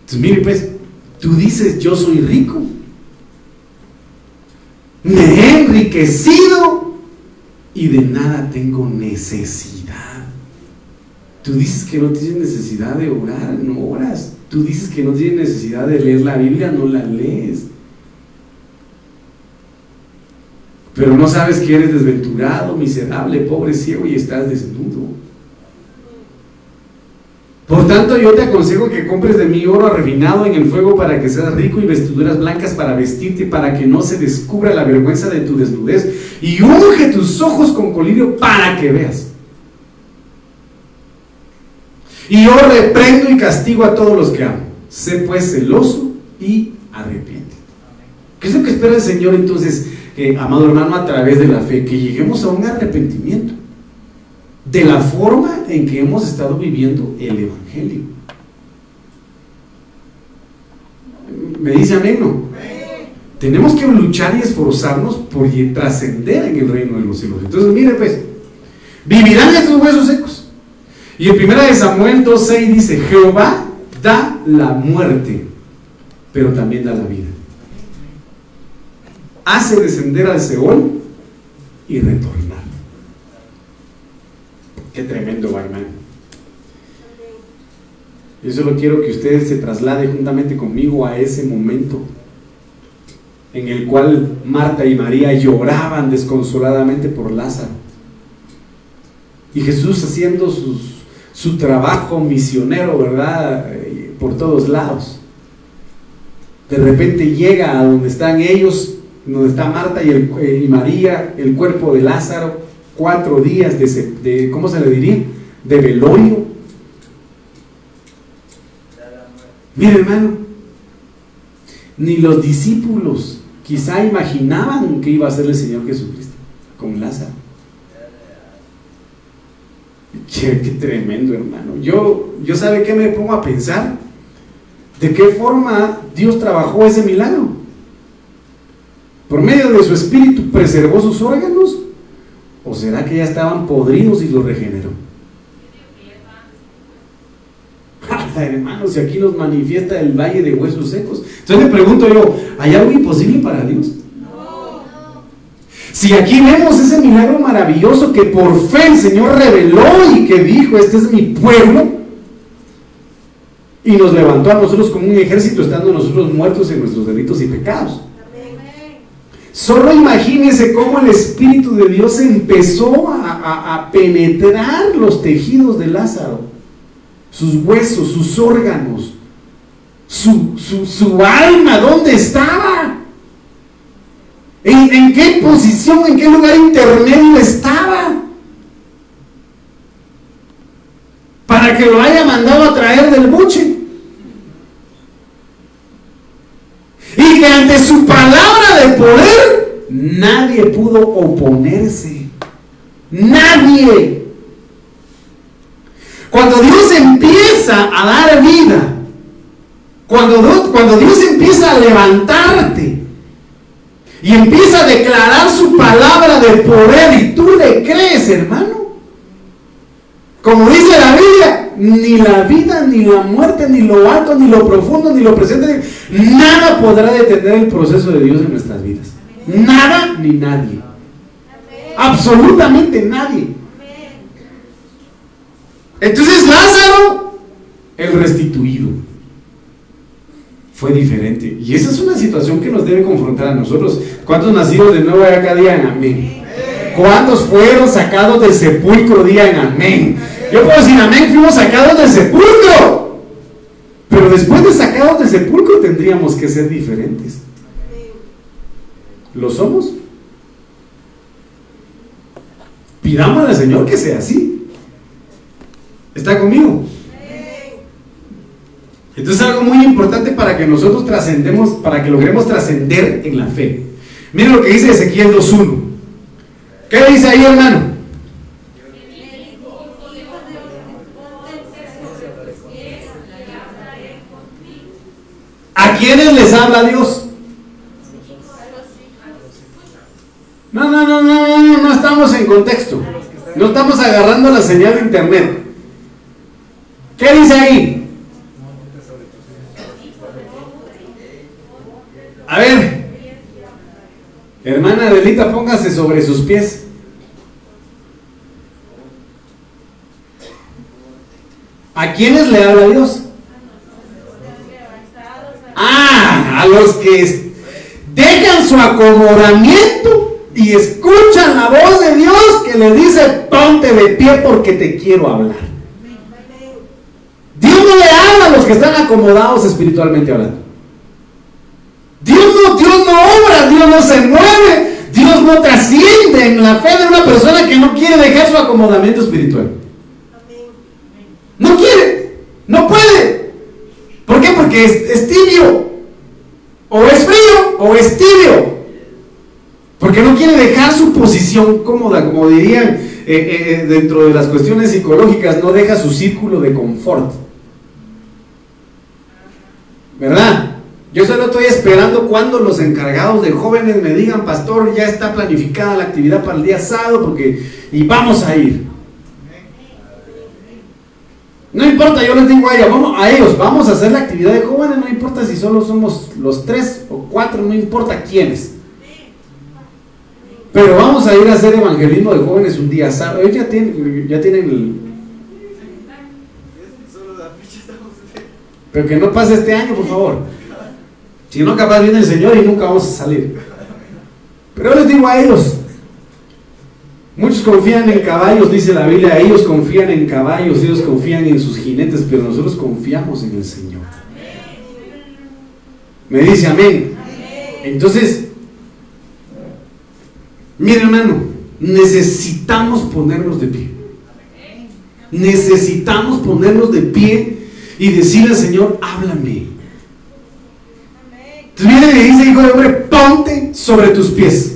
Entonces, mire, pues, tú dices, yo soy rico. Me he enriquecido y de nada tengo necesidad. Tú dices que no tienes necesidad de orar, no oras. Tú dices que no tienes necesidad de leer la Biblia, no la lees. Pero no sabes que eres desventurado, miserable, pobre, ciego y estás desnudo. Por tanto, yo te aconsejo que compres de mí oro refinado en el fuego para que seas rico y vestiduras blancas para vestirte, para que no se descubra la vergüenza de tu desnudez. Y unge tus ojos con colirio para que veas. Y yo reprendo y castigo a todos los que amo. Sé pues celoso y arrepiente. ¿Qué es lo que espera el Señor entonces, amado hermano, a través de la fe? Que lleguemos a un arrepentimiento de la forma en que hemos estado viviendo el Evangelio. ¿Me dice amén? No? Tenemos que luchar y esforzarnos por trascender en el reino de los cielos. Entonces, mire pues, vivirán estos huesos secos. Y en 1 Samuel 2.6 dice, Jehová da la muerte, pero también da la vida. Hace descender al Seol y retornar. Qué tremendo hermano. Yo solo quiero que ustedes se traslade juntamente conmigo a ese momento en el cual Marta y María lloraban desconsoladamente por Lázaro. Y Jesús haciendo su trabajo misionero, ¿verdad? Eh, por todos lados. De repente llega a donde están ellos, donde está Marta y, eh, y María, el cuerpo de Lázaro cuatro días de, ¿cómo se le diría? De velorio. Mire hermano, ni los discípulos quizá imaginaban que iba a ser el Señor Jesucristo con Lázaro. Qué, tremendo hermano. Yo, yo sabe que me pongo a pensar de qué forma Dios trabajó ese milagro. Por medio de su espíritu preservó sus órganos ¿O será que ya estaban podridos y los regeneró? Hermanos, si aquí nos manifiesta el valle de huesos secos. Entonces me pregunto yo, ¿hay algo imposible para Dios? Si aquí vemos ese milagro maravilloso que por fe el Señor reveló y que dijo, este es mi pueblo, y nos levantó a nosotros como un ejército estando nosotros muertos en nuestros delitos y pecados. Solo imagínense cómo el Espíritu de Dios empezó a, penetrar los tejidos de Lázaro, sus huesos, sus órganos, su, alma, ¿dónde estaba? ¿En, ¿En, qué posición, en qué lugar intermedio estaba? Para que lo haya mandado a traer del buche. Y que ante su palabra de poder Nadie pudo oponerse. Nadie. Cuando Dios empieza a dar vida, cuando cuando Dios empieza a levantarte y empieza a declarar su palabra de poder y tú le crees, hermano, como dice la Biblia, ni la vida, ni la muerte, ni lo alto, ni lo profundo, ni lo presente, nada podrá detener el proceso de Dios en nuestras vidas. Nada ni nadie. Absolutamente nadie. Entonces Lázaro, el restituido, fue diferente. Y esa es una situación que nos debe confrontar a nosotros. ¿Cuántos nacidos de nuevo acá digan amén? ¿Cuántos fueron sacados del sepulcro digan amén? Yo puedo decir amén, fuimos sacados del sepulcro. Pero después de sacados del sepulcro tendríamos que ser diferentes. ¿Lo somos? Pidamos al Señor que sea así. ¿Está conmigo? Entonces es algo muy importante para que nosotros trascendemos, para que logremos trascender en la fe. Miren lo que dice Ezequiel 2.1. ¿Qué dice ahí, hermano? ¿A quiénes les habla Dios? No, no, no, no, no, no estamos en contexto. No estamos agarrando la señal de internet. ¿Qué dice ahí? A ver, hermana Adelita, póngase sobre sus pies. ¿A quiénes le habla Dios? Ah, a los que dejan su acomodamiento y escuchan la voz de Dios que le dice, ponte de pie porque te quiero hablar. Dios no le habla a los que están acomodados espiritualmente hablando. Dios no, Dios no obra, Dios no se mueve, Dios no trasciende en la fe de una persona que no quiere dejar su acomodamiento espiritual. No quiere, no puede. ¿Por qué? Porque es, tibio. O es frío o es tibio. Porque no quiere dejar su posición cómoda, como dirían eh, eh, eh, dentro de las cuestiones psicológicas, no deja su círculo de confort. ¿Verdad? Yo solo estoy esperando cuando los encargados de jóvenes me digan, pastor, ya está planificada la actividad para el día sábado, porque y vamos a ir. No importa, yo les digo a ellos, vamos, a ellos, vamos a hacer la actividad de jóvenes, no importa si solo somos los tres o cuatro, no importa quiénes. Pero vamos a ir a hacer evangelismo de jóvenes un día sábado. Ellos ya tienen, ya tienen el... Pero que no pase este año, por favor. Si no, capaz viene el Señor y nunca vamos a salir. Pero yo les digo a ellos, Muchos confían en caballos, dice la Biblia, ellos confían en caballos, ellos confían en sus jinetes, pero nosotros confiamos en el Señor. Me dice amén. Entonces, mire hermano, necesitamos ponernos de pie. Necesitamos ponernos de pie y decirle al Señor, háblame. Entonces viene y dice, hijo de hombre, ponte sobre tus pies.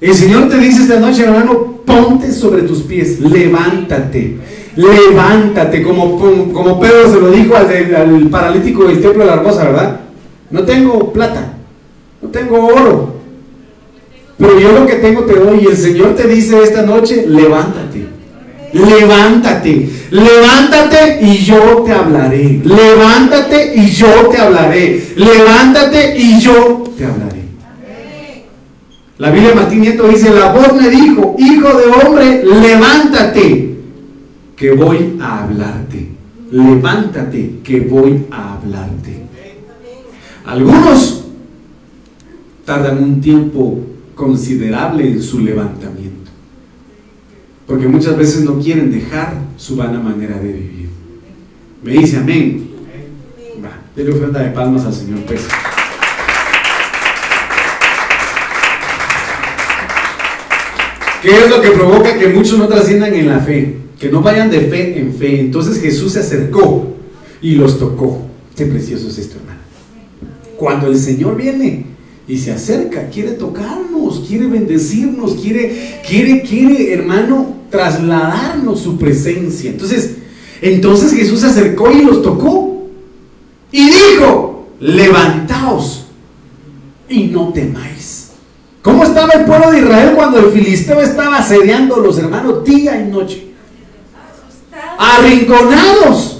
El Señor te dice esta noche, hermano, ponte sobre tus pies, levántate, levántate, como, como Pedro se lo dijo al, paralítico del templo de la hermosa, ¿verdad? No tengo plata, no tengo oro, pero yo lo que tengo te doy y el Señor te dice esta noche, levántate. Levántate, levántate y yo te hablaré. Levántate y yo te hablaré. Levántate y yo te hablaré. La Biblia Martín Nieto dice, la voz me dijo, hijo de hombre, levántate, que voy a hablarte. Levántate, que voy a hablarte. Algunos tardan un tiempo considerable en su levantamiento, porque muchas veces no quieren dejar su vana manera de vivir. Me dice amén. Va, dele ofrenda de palmas al Señor. Pues. ¿Qué es lo que provoca que muchos no trasciendan en la fe? Que no vayan de fe en fe. Entonces Jesús se acercó y los tocó. Qué precioso es esto, hermano. Cuando el Señor viene y se acerca, quiere tocarnos, quiere bendecirnos, quiere, quiere, quiere, hermano, trasladarnos su presencia. Entonces, entonces Jesús se acercó y los tocó y dijo, levantaos y no temáis. ¿Cómo estaba el pueblo de Israel cuando el filisteo estaba asediando a los hermanos día y noche? Arrinconados,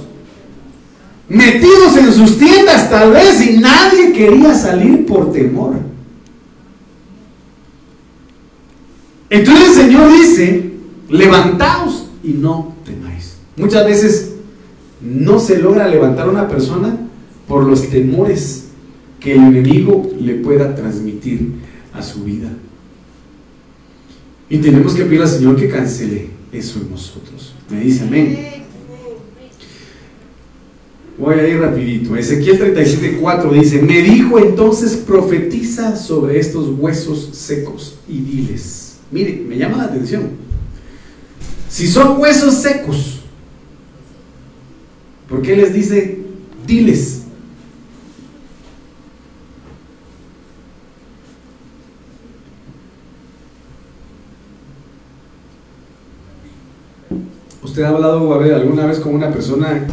metidos en sus tiendas tal vez y nadie quería salir por temor. Entonces el Señor dice, levantaos y no temáis. Muchas veces no se logra levantar a una persona por los temores que el enemigo le pueda transmitir a su vida. Y tenemos que pedir al Señor que cancele eso en nosotros. Me dice amén. Voy a ir rapidito. Ezequiel 37:4 dice, me dijo entonces profetiza sobre estos huesos secos y diles. Mire, me llama la atención. Si son huesos secos, ¿por qué les dice diles? ¿Usted ha hablado alguna vez con una persona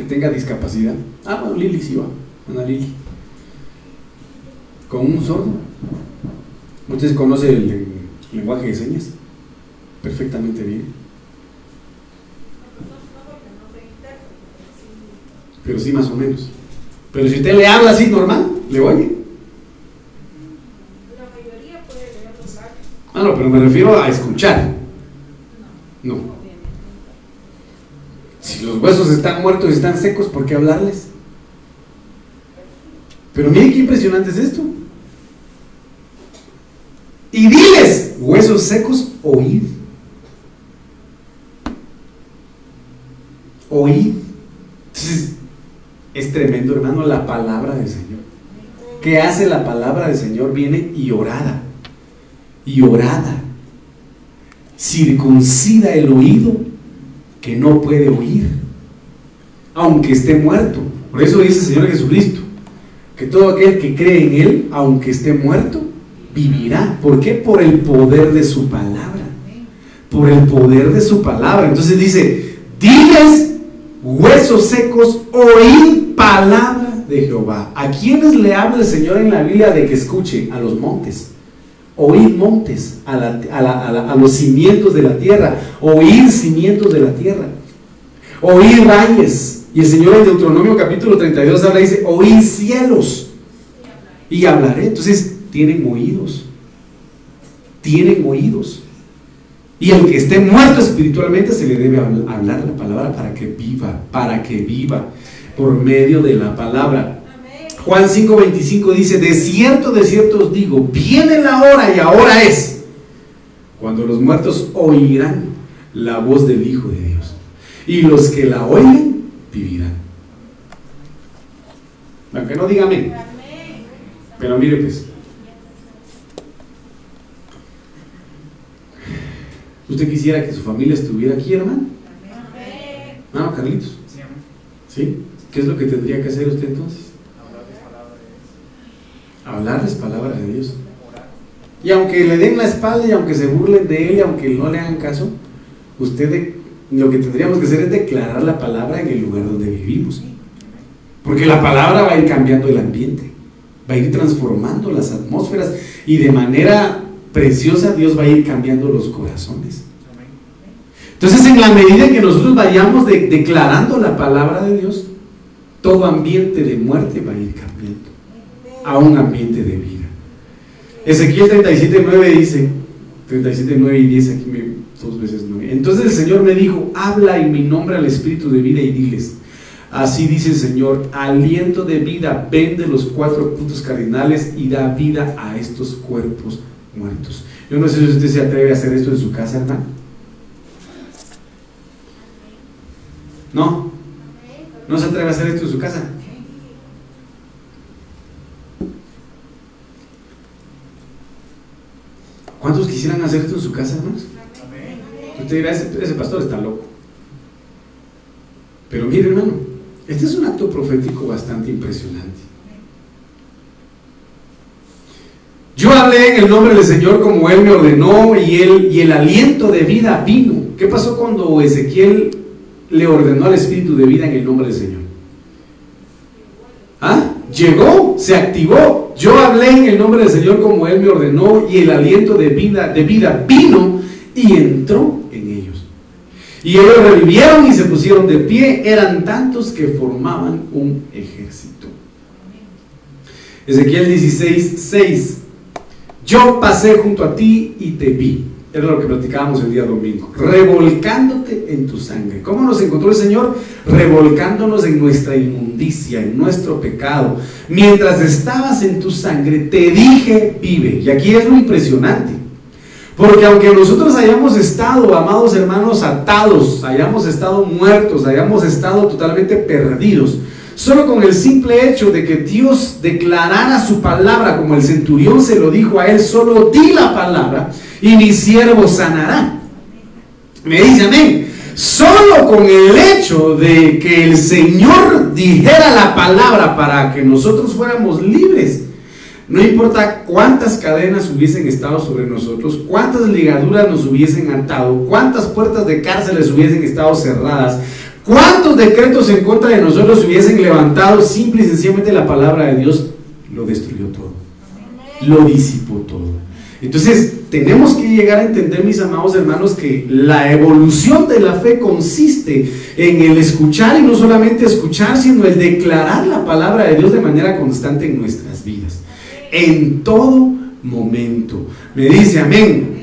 que tenga discapacidad? Ah, bueno, Lili sí va, Ana Lili. Con un sordo. ¿Usted conoce el, lenguaje de señas? Perfectamente bien. Pero sí más o menos. Pero si usted le habla así normal, ¿le oye? La mayoría puede leer los labios. Ah, no, pero me refiero a escuchar. No. Si los huesos están muertos y están secos, ¿por qué hablarles? Pero miren qué impresionante es esto. Y diles, huesos secos, oíd. Oíd. Entonces, es tremendo, hermano, la palabra del Señor. ¿Qué hace la palabra del Señor? Viene y orada. Y orada. Circuncida el oído que no puede oír, aunque esté muerto. Por eso dice el Señor Jesucristo, que todo aquel que cree en Él, aunque esté muerto, vivirá. ¿Por qué? Por el poder de su palabra. Por el poder de su palabra. Entonces dice, diles huesos secos, oíd palabra de Jehová. ¿A quiénes le habla el Señor en la Biblia de que escuche? A los montes. Oíd montes, a, a los cimientos de la tierra. Oíd cimientos de la tierra. Oíd valles. Y el Señor en Deuteronomio capítulo 32 habla y dice, oíd cielos. Y hablaré. Entonces, tienen oídos. Tienen oídos. Y al que esté muerto espiritualmente se le debe habl- hablar la palabra para que viva, para que viva por medio de la palabra. Juan 5:25 dice, de cierto, de cierto os digo, viene la hora y ahora es, cuando los muertos oirán la voz del Hijo de Dios. Y los que la oigan, vivirán. Aunque no diga amén, pero mire pues. ¿Usted quisiera que su familia estuviera aquí, hermano? Amén. Hermano Carlitos. ¿sí? ¿Qué es lo que tendría que hacer usted entonces? Hablar de palabras de Dios. Hablarles palabra de Dios. Y aunque le den la espalda y aunque se burlen de él y aunque no le hagan caso, usted lo que tendríamos que hacer es declarar la palabra en el lugar donde vivimos. Porque la palabra va a ir cambiando el ambiente, va a ir transformando las atmósferas y de manera preciosa Dios va a ir cambiando los corazones. Entonces, en la medida que nosotros vayamos de- declarando la palabra de Dios, todo ambiente de muerte va a ir cambiando a un ambiente de vida. Ezequiel 37.9 dice, 37.9 y 10, aquí me, dos veces 9. Entonces el Señor me dijo, habla en mi nombre al Espíritu de vida y diles, así dice el Señor, aliento de vida, ven de los cuatro puntos cardinales y da vida a estos cuerpos muertos. Yo no sé si usted se atreve a hacer esto en su casa, hermano. No, no se atreve a hacer esto en su casa. ¿Cuántos quisieran hacer esto en su casa, hermanos? Usted dirá, ese, ese pastor está loco. Pero mire, hermano, este es un acto profético bastante impresionante. Yo hablé en el nombre del Señor como Él me ordenó y, él, y el aliento de vida vino. ¿Qué pasó cuando Ezequiel le ordenó al Espíritu de vida en el nombre del Señor? Llegó, se activó. Yo hablé en el nombre del Señor como Él me ordenó y el aliento de vida, de vida vino y entró en ellos. Y ellos revivieron y se pusieron de pie. Eran tantos que formaban un ejército. Ezequiel 16, 6. Yo pasé junto a ti y te vi. Era lo que platicábamos el día domingo. Revolcándote en tu sangre. ¿Cómo nos encontró el Señor? Revolcándonos en nuestra inmundicia, en nuestro pecado. Mientras estabas en tu sangre, te dije, vive. Y aquí es lo impresionante. Porque aunque nosotros hayamos estado, amados hermanos, atados, hayamos estado muertos, hayamos estado totalmente perdidos, solo con el simple hecho de que Dios declarara su palabra, como el centurión se lo dijo a él, solo di la palabra y mi siervo sanará. Me dice amén. Solo con el hecho de que el Señor dijera la palabra para que nosotros fuéramos libres, no importa cuántas cadenas hubiesen estado sobre nosotros, cuántas ligaduras nos hubiesen atado, cuántas puertas de cárceles hubiesen estado cerradas, cuántos decretos en contra de nosotros hubiesen levantado, simple y sencillamente la palabra de Dios lo destruyó todo, lo disipó todo. Entonces, tenemos que llegar a entender, mis amados hermanos, que la evolución de la fe consiste en el escuchar y no solamente escuchar, sino el declarar la palabra de Dios de manera constante en nuestras vidas en todo momento. Me dice amén.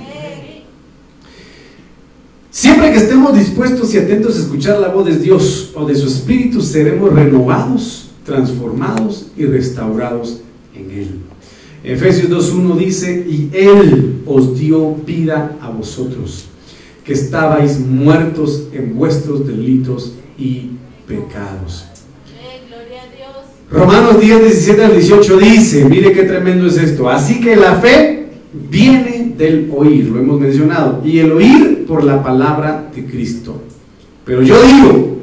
Siempre que estemos dispuestos y atentos a escuchar la voz de Dios o de su Espíritu, seremos renovados, transformados y restaurados en Él. Efesios 2.1 dice, y Él os dio vida a vosotros, que estabais muertos en vuestros delitos y pecados. Romanos 10, 17 al 18 dice, mire qué tremendo es esto. Así que la fe viene del oír, lo hemos mencionado, y el oír por la palabra de Cristo. Pero yo digo,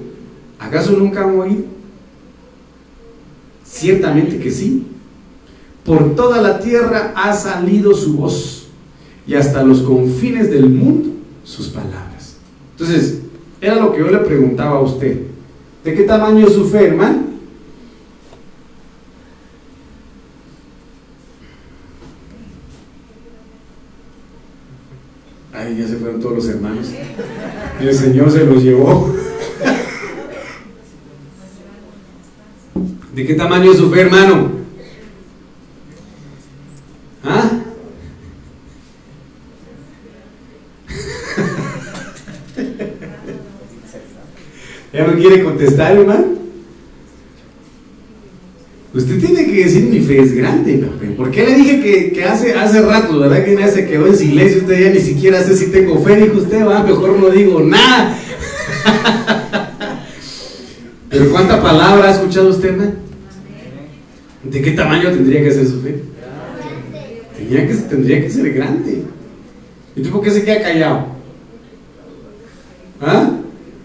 ¿acaso nunca han oído? Ciertamente que sí. Por toda la tierra ha salido su voz, y hasta los confines del mundo sus palabras. Entonces, era lo que yo le preguntaba a usted. ¿De qué tamaño su fe, hermano? Ay, ya se fueron todos los hermanos. Y el Señor se los llevó. ¿De qué tamaño es su fe, hermano? ¿Ah? ¿Ya no quiere contestar, hermano? Usted tiene que decir mi fe es grande, ¿no? ¿Por qué le dije que, que, hace, hace rato, verdad que nadie se quedó en silencio? Usted ya ni siquiera sé si tengo fe, dijo usted, va, mejor no digo nada. Pero ¿cuánta palabra ha escuchado usted, man? ¿De qué tamaño tendría que ser su fe? Tendría que, ser grande. ¿Y tú por qué se queda callado? ¿Ah?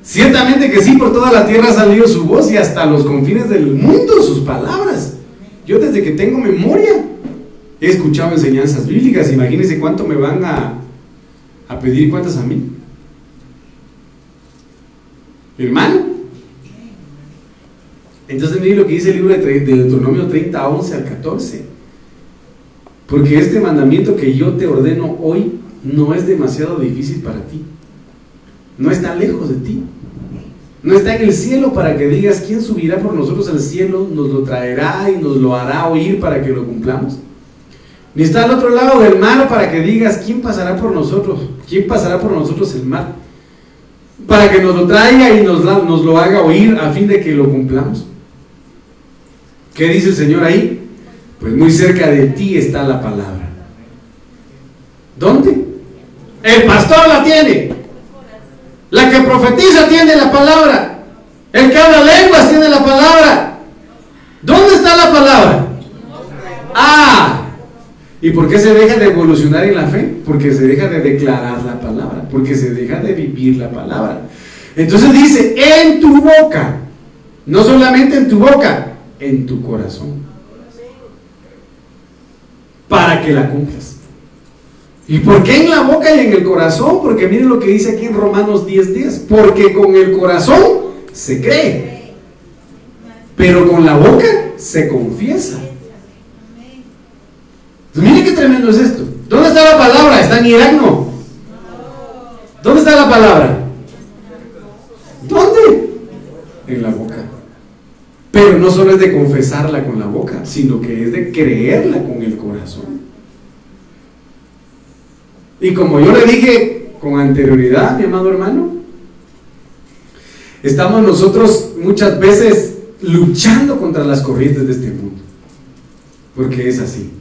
Ciertamente que sí, por toda la tierra ha salido su voz y hasta los confines del mundo sus palabras. Yo desde que tengo memoria he escuchado enseñanzas bíblicas. Imagínense cuánto me van a, a pedir cuántas a mí. Hermano. Entonces mire lo que dice el libro de Deuteronomio 30, 11 al 14. Porque este mandamiento que yo te ordeno hoy no es demasiado difícil para ti. No está lejos de ti. No está en el cielo para que digas quién subirá por nosotros al cielo, nos lo traerá y nos lo hará oír para que lo cumplamos. Ni está al otro lado del mar para que digas quién pasará por nosotros, quién pasará por nosotros el mar. Para que nos lo traiga y nos, nos lo haga oír a fin de que lo cumplamos. ¿Qué dice el Señor ahí? Pues muy cerca de ti está la palabra. ¿Dónde? El pastor la tiene. La que profetiza tiene la palabra. El que habla lenguas tiene la palabra. ¿Dónde está la palabra? Ah. ¿Y por qué se deja de evolucionar en la fe? Porque se deja de declarar la palabra. Porque se deja de vivir la palabra. Entonces dice, en tu boca. No solamente en tu boca, en tu corazón. Para que la cumplas. ¿Y por qué en la boca y en el corazón? Porque miren lo que dice aquí en Romanos 10:10. Porque con el corazón se cree, pero con la boca se confiesa. Pues miren qué tremendo es esto. ¿Dónde está la palabra? ¿Está en Irak? No. ¿Dónde está la palabra? ¿Dónde? En la boca. Pero no solo es de confesarla con la boca, sino que es de creerla con el corazón. Y como yo le dije con anterioridad, mi amado hermano, estamos nosotros muchas veces luchando contra las corrientes de este mundo. Porque es así.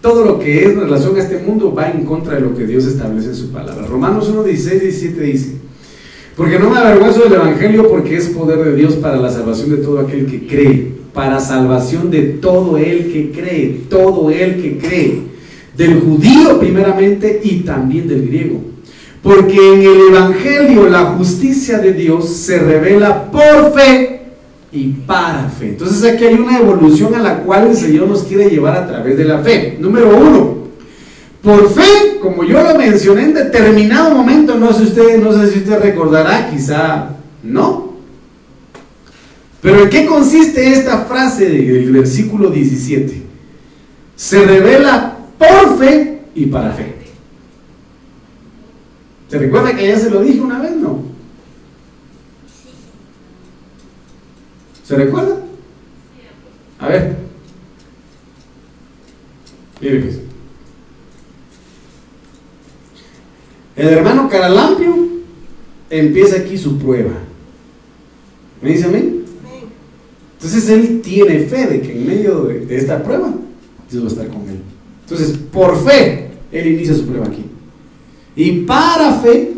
todo lo que es en relación a este mundo va en contra de lo que Dios establece en su palabra. Romanos 1, 16, 17 dice, porque no me avergüenzo del Evangelio porque es poder de Dios para la salvación de todo aquel que cree, para salvación de todo el que cree, todo el que cree, del judío primeramente y también del griego. Porque en el Evangelio la justicia de Dios se revela por fe y para fe. Entonces aquí hay una evolución a la cual el Señor nos quiere llevar a través de la fe. Número uno, por fe, como yo lo mencioné en determinado momento, no sé usted, no sé si usted recordará, quizá no. Pero ¿en qué consiste esta frase del versículo 17? Se revela por fe y para fe. ¿Se recuerda que ya se lo dije una vez? No. ¿Se recuerda? A ver. Mire pues. El hermano Caralampio empieza aquí su prueba. ¿Me dice amén? Entonces él tiene fe de que en medio de, de esta prueba Dios va a estar con él. Entonces, por fe, él inicia su prueba aquí. Y para fe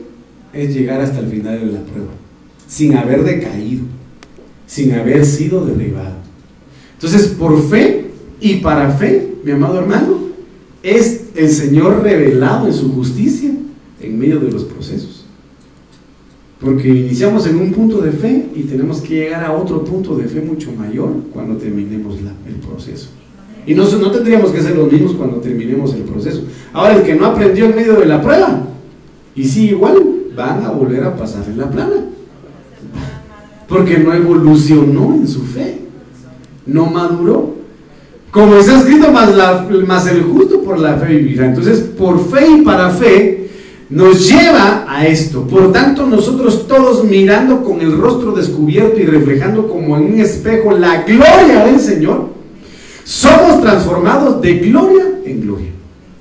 es llegar hasta el final de la prueba, sin haber decaído, sin haber sido derribado. Entonces, por fe y para fe, mi amado hermano, es el Señor revelado en su justicia en medio de los procesos. Porque iniciamos en un punto de fe y tenemos que llegar a otro punto de fe mucho mayor cuando terminemos el proceso. Y no, no tendríamos que ser los mismos cuando terminemos el proceso. Ahora, el que no aprendió en medio de la prueba, y sí, igual, van a volver a pasar en la plana. Porque no evolucionó en su fe, no maduró. Como está escrito, más, la- más el justo por la fe vivirá. Entonces, por fe y para fe, nos lleva a esto. Por tanto, nosotros todos mirando con el rostro descubierto y reflejando como en un espejo la gloria del Señor, somos transformados de gloria en gloria.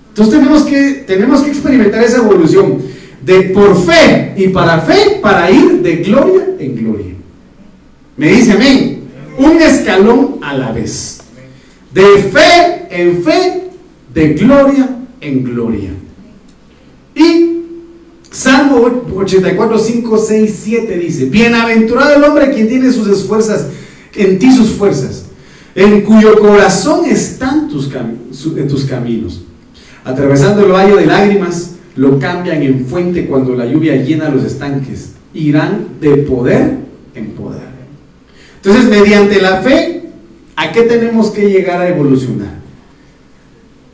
Entonces tenemos que, tenemos que experimentar esa evolución de por fe y para fe para ir de gloria en gloria. Me dice amén. Un escalón a la vez. De fe en fe, de gloria en gloria. Y Salmo 84, 5, 6, 7 dice, Bienaventurado el hombre quien tiene sus esfuerzas, en ti sus fuerzas, en cuyo corazón están tus, tus caminos. Atravesando el valle de lágrimas, lo cambian en fuente cuando la lluvia llena los estanques. Irán de poder en poder. Entonces, mediante la fe, ¿a qué tenemos que llegar a evolucionar?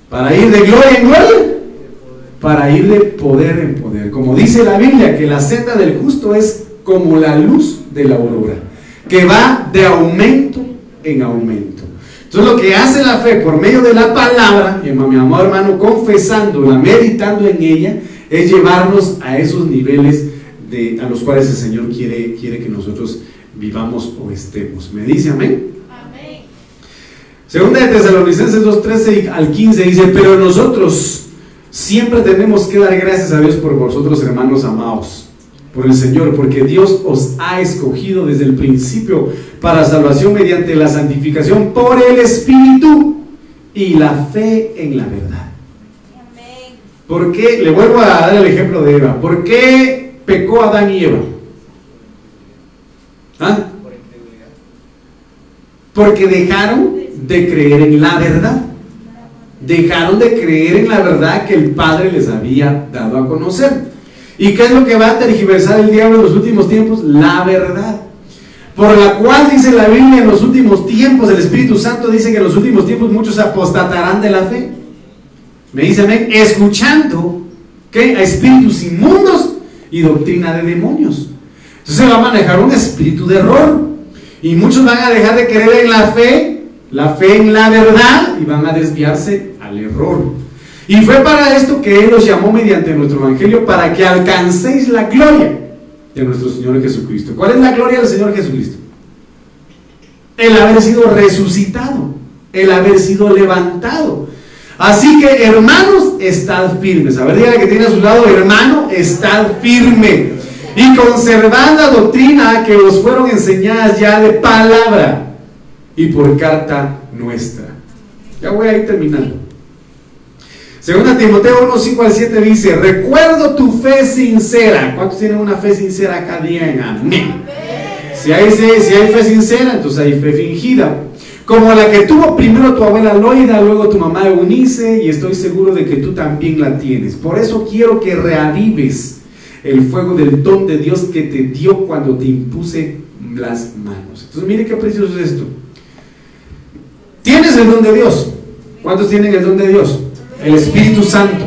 Para ir de gloria en gloria, para ir de poder en poder. Como dice la Biblia, que la senda del justo es como la luz de la aurora, que va de aumento en aumento. Entonces lo que hace la fe por medio de la palabra, mi amado hermano, confesándola, meditando en ella, es llevarnos a esos niveles de, a los cuales el Señor quiere, quiere que nosotros vivamos o estemos. ¿Me dice amén? Amén. Segunda de Tesalonicenses 2.13 al 15 dice, pero nosotros siempre tenemos que dar gracias a Dios por vosotros, hermanos amados, por el Señor, porque Dios os ha escogido desde el principio para salvación mediante la santificación por el Espíritu y la fe en la verdad. ¿Por qué? Le vuelvo a dar el ejemplo de Eva. ¿Por qué pecó Adán y Eva? ¿Ah? Porque dejaron de creer en la verdad. Dejaron de creer en la verdad que el Padre les había dado a conocer. ¿Y qué es lo que va a tergiversar el diablo en los últimos tiempos? La verdad. Por la cual dice la Biblia en los últimos tiempos, el Espíritu Santo dice que en los últimos tiempos muchos apostatarán de la fe. Me dice amén, escuchando que a espíritus inmundos y doctrina de demonios. Entonces va a manejar un espíritu de error. Y muchos van a dejar de creer en la fe, la fe en la verdad, y van a desviarse al error. Y fue para esto que Él los llamó mediante nuestro Evangelio, para que alcancéis la gloria de nuestro Señor Jesucristo. ¿Cuál es la gloria del Señor Jesucristo? El haber sido resucitado, el haber sido levantado. Así que, hermanos, estad firmes. A ver, diga que tiene a su lado, hermano, estad firme. Y conservad la doctrina que os fueron enseñadas ya de palabra y por carta nuestra. Ya voy a ir terminando. Segunda Timoteo 1, 5 al 7 dice, recuerdo tu fe sincera. ¿Cuántos tienen una fe sincera acá? Digan amén. Si hay, si hay fe sincera, entonces hay fe fingida. Como la que tuvo primero tu abuela Loida, luego tu mamá Eunice, y estoy seguro de que tú también la tienes. Por eso quiero que reavives el fuego del don de Dios que te dio cuando te impuse las manos. Entonces, mire qué precioso es esto. Tienes el don de Dios. ¿Cuántos tienen el don de Dios? El Espíritu Santo.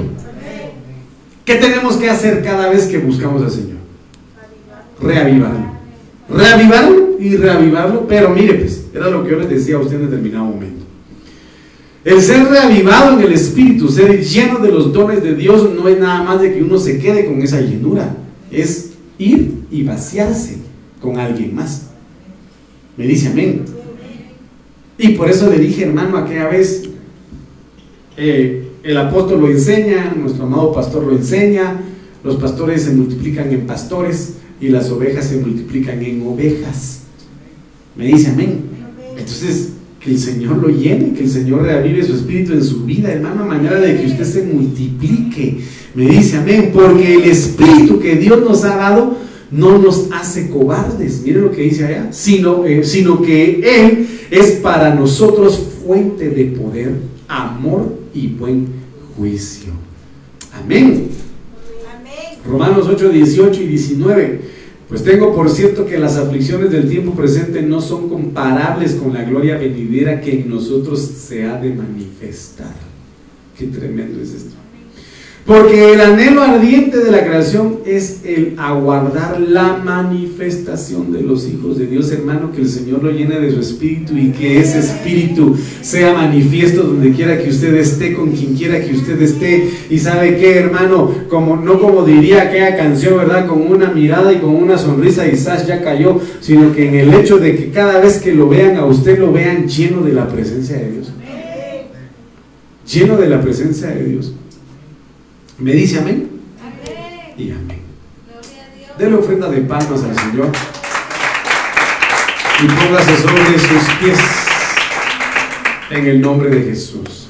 ¿Qué tenemos que hacer cada vez que buscamos al Señor? Reavivarlo. Reavivarlo y reavivarlo, pero mire pues, era lo que yo les decía a usted en determinado momento. El ser reavivado en el Espíritu, ser lleno de los dones de Dios, no es nada más de que uno se quede con esa llenura, es ir y vaciarse con alguien más. Me dice amén. Y por eso le dije, hermano, aquella vez, eh, el apóstol lo enseña, nuestro amado pastor lo enseña, los pastores se multiplican en pastores y las ovejas se multiplican en ovejas. Me dice amén. Entonces, que el Señor lo llene, que el Señor reavive su espíritu en su vida, hermano, a manera de que usted se multiplique. Me dice amén, porque el espíritu que Dios nos ha dado no nos hace cobardes, mire lo que dice allá, sino, eh, sino que Él es para nosotros fuente de poder, amor y buen juicio. Amén. Amén. Romanos 8, 18 y 19. Pues tengo por cierto que las aflicciones del tiempo presente no son comparables con la gloria venidera que en nosotros se ha de manifestar. Qué tremendo es esto. Porque el anhelo ardiente de la creación es el aguardar la manifestación de los hijos de Dios, hermano, que el Señor lo llene de su espíritu y que ese espíritu sea manifiesto donde quiera que usted esté, con quien quiera que usted esté. Y sabe qué, hermano, como no como diría aquella canción, ¿verdad? Con una mirada y con una sonrisa Sash ya cayó, sino que en el hecho de que cada vez que lo vean a usted lo vean lleno de la presencia de Dios. Lleno de la presencia de Dios. ¿Me dice amén? Amén. Y amén. Dele ofrenda de palmas al Señor. Y póngase sobre sus pies en el nombre de Jesús.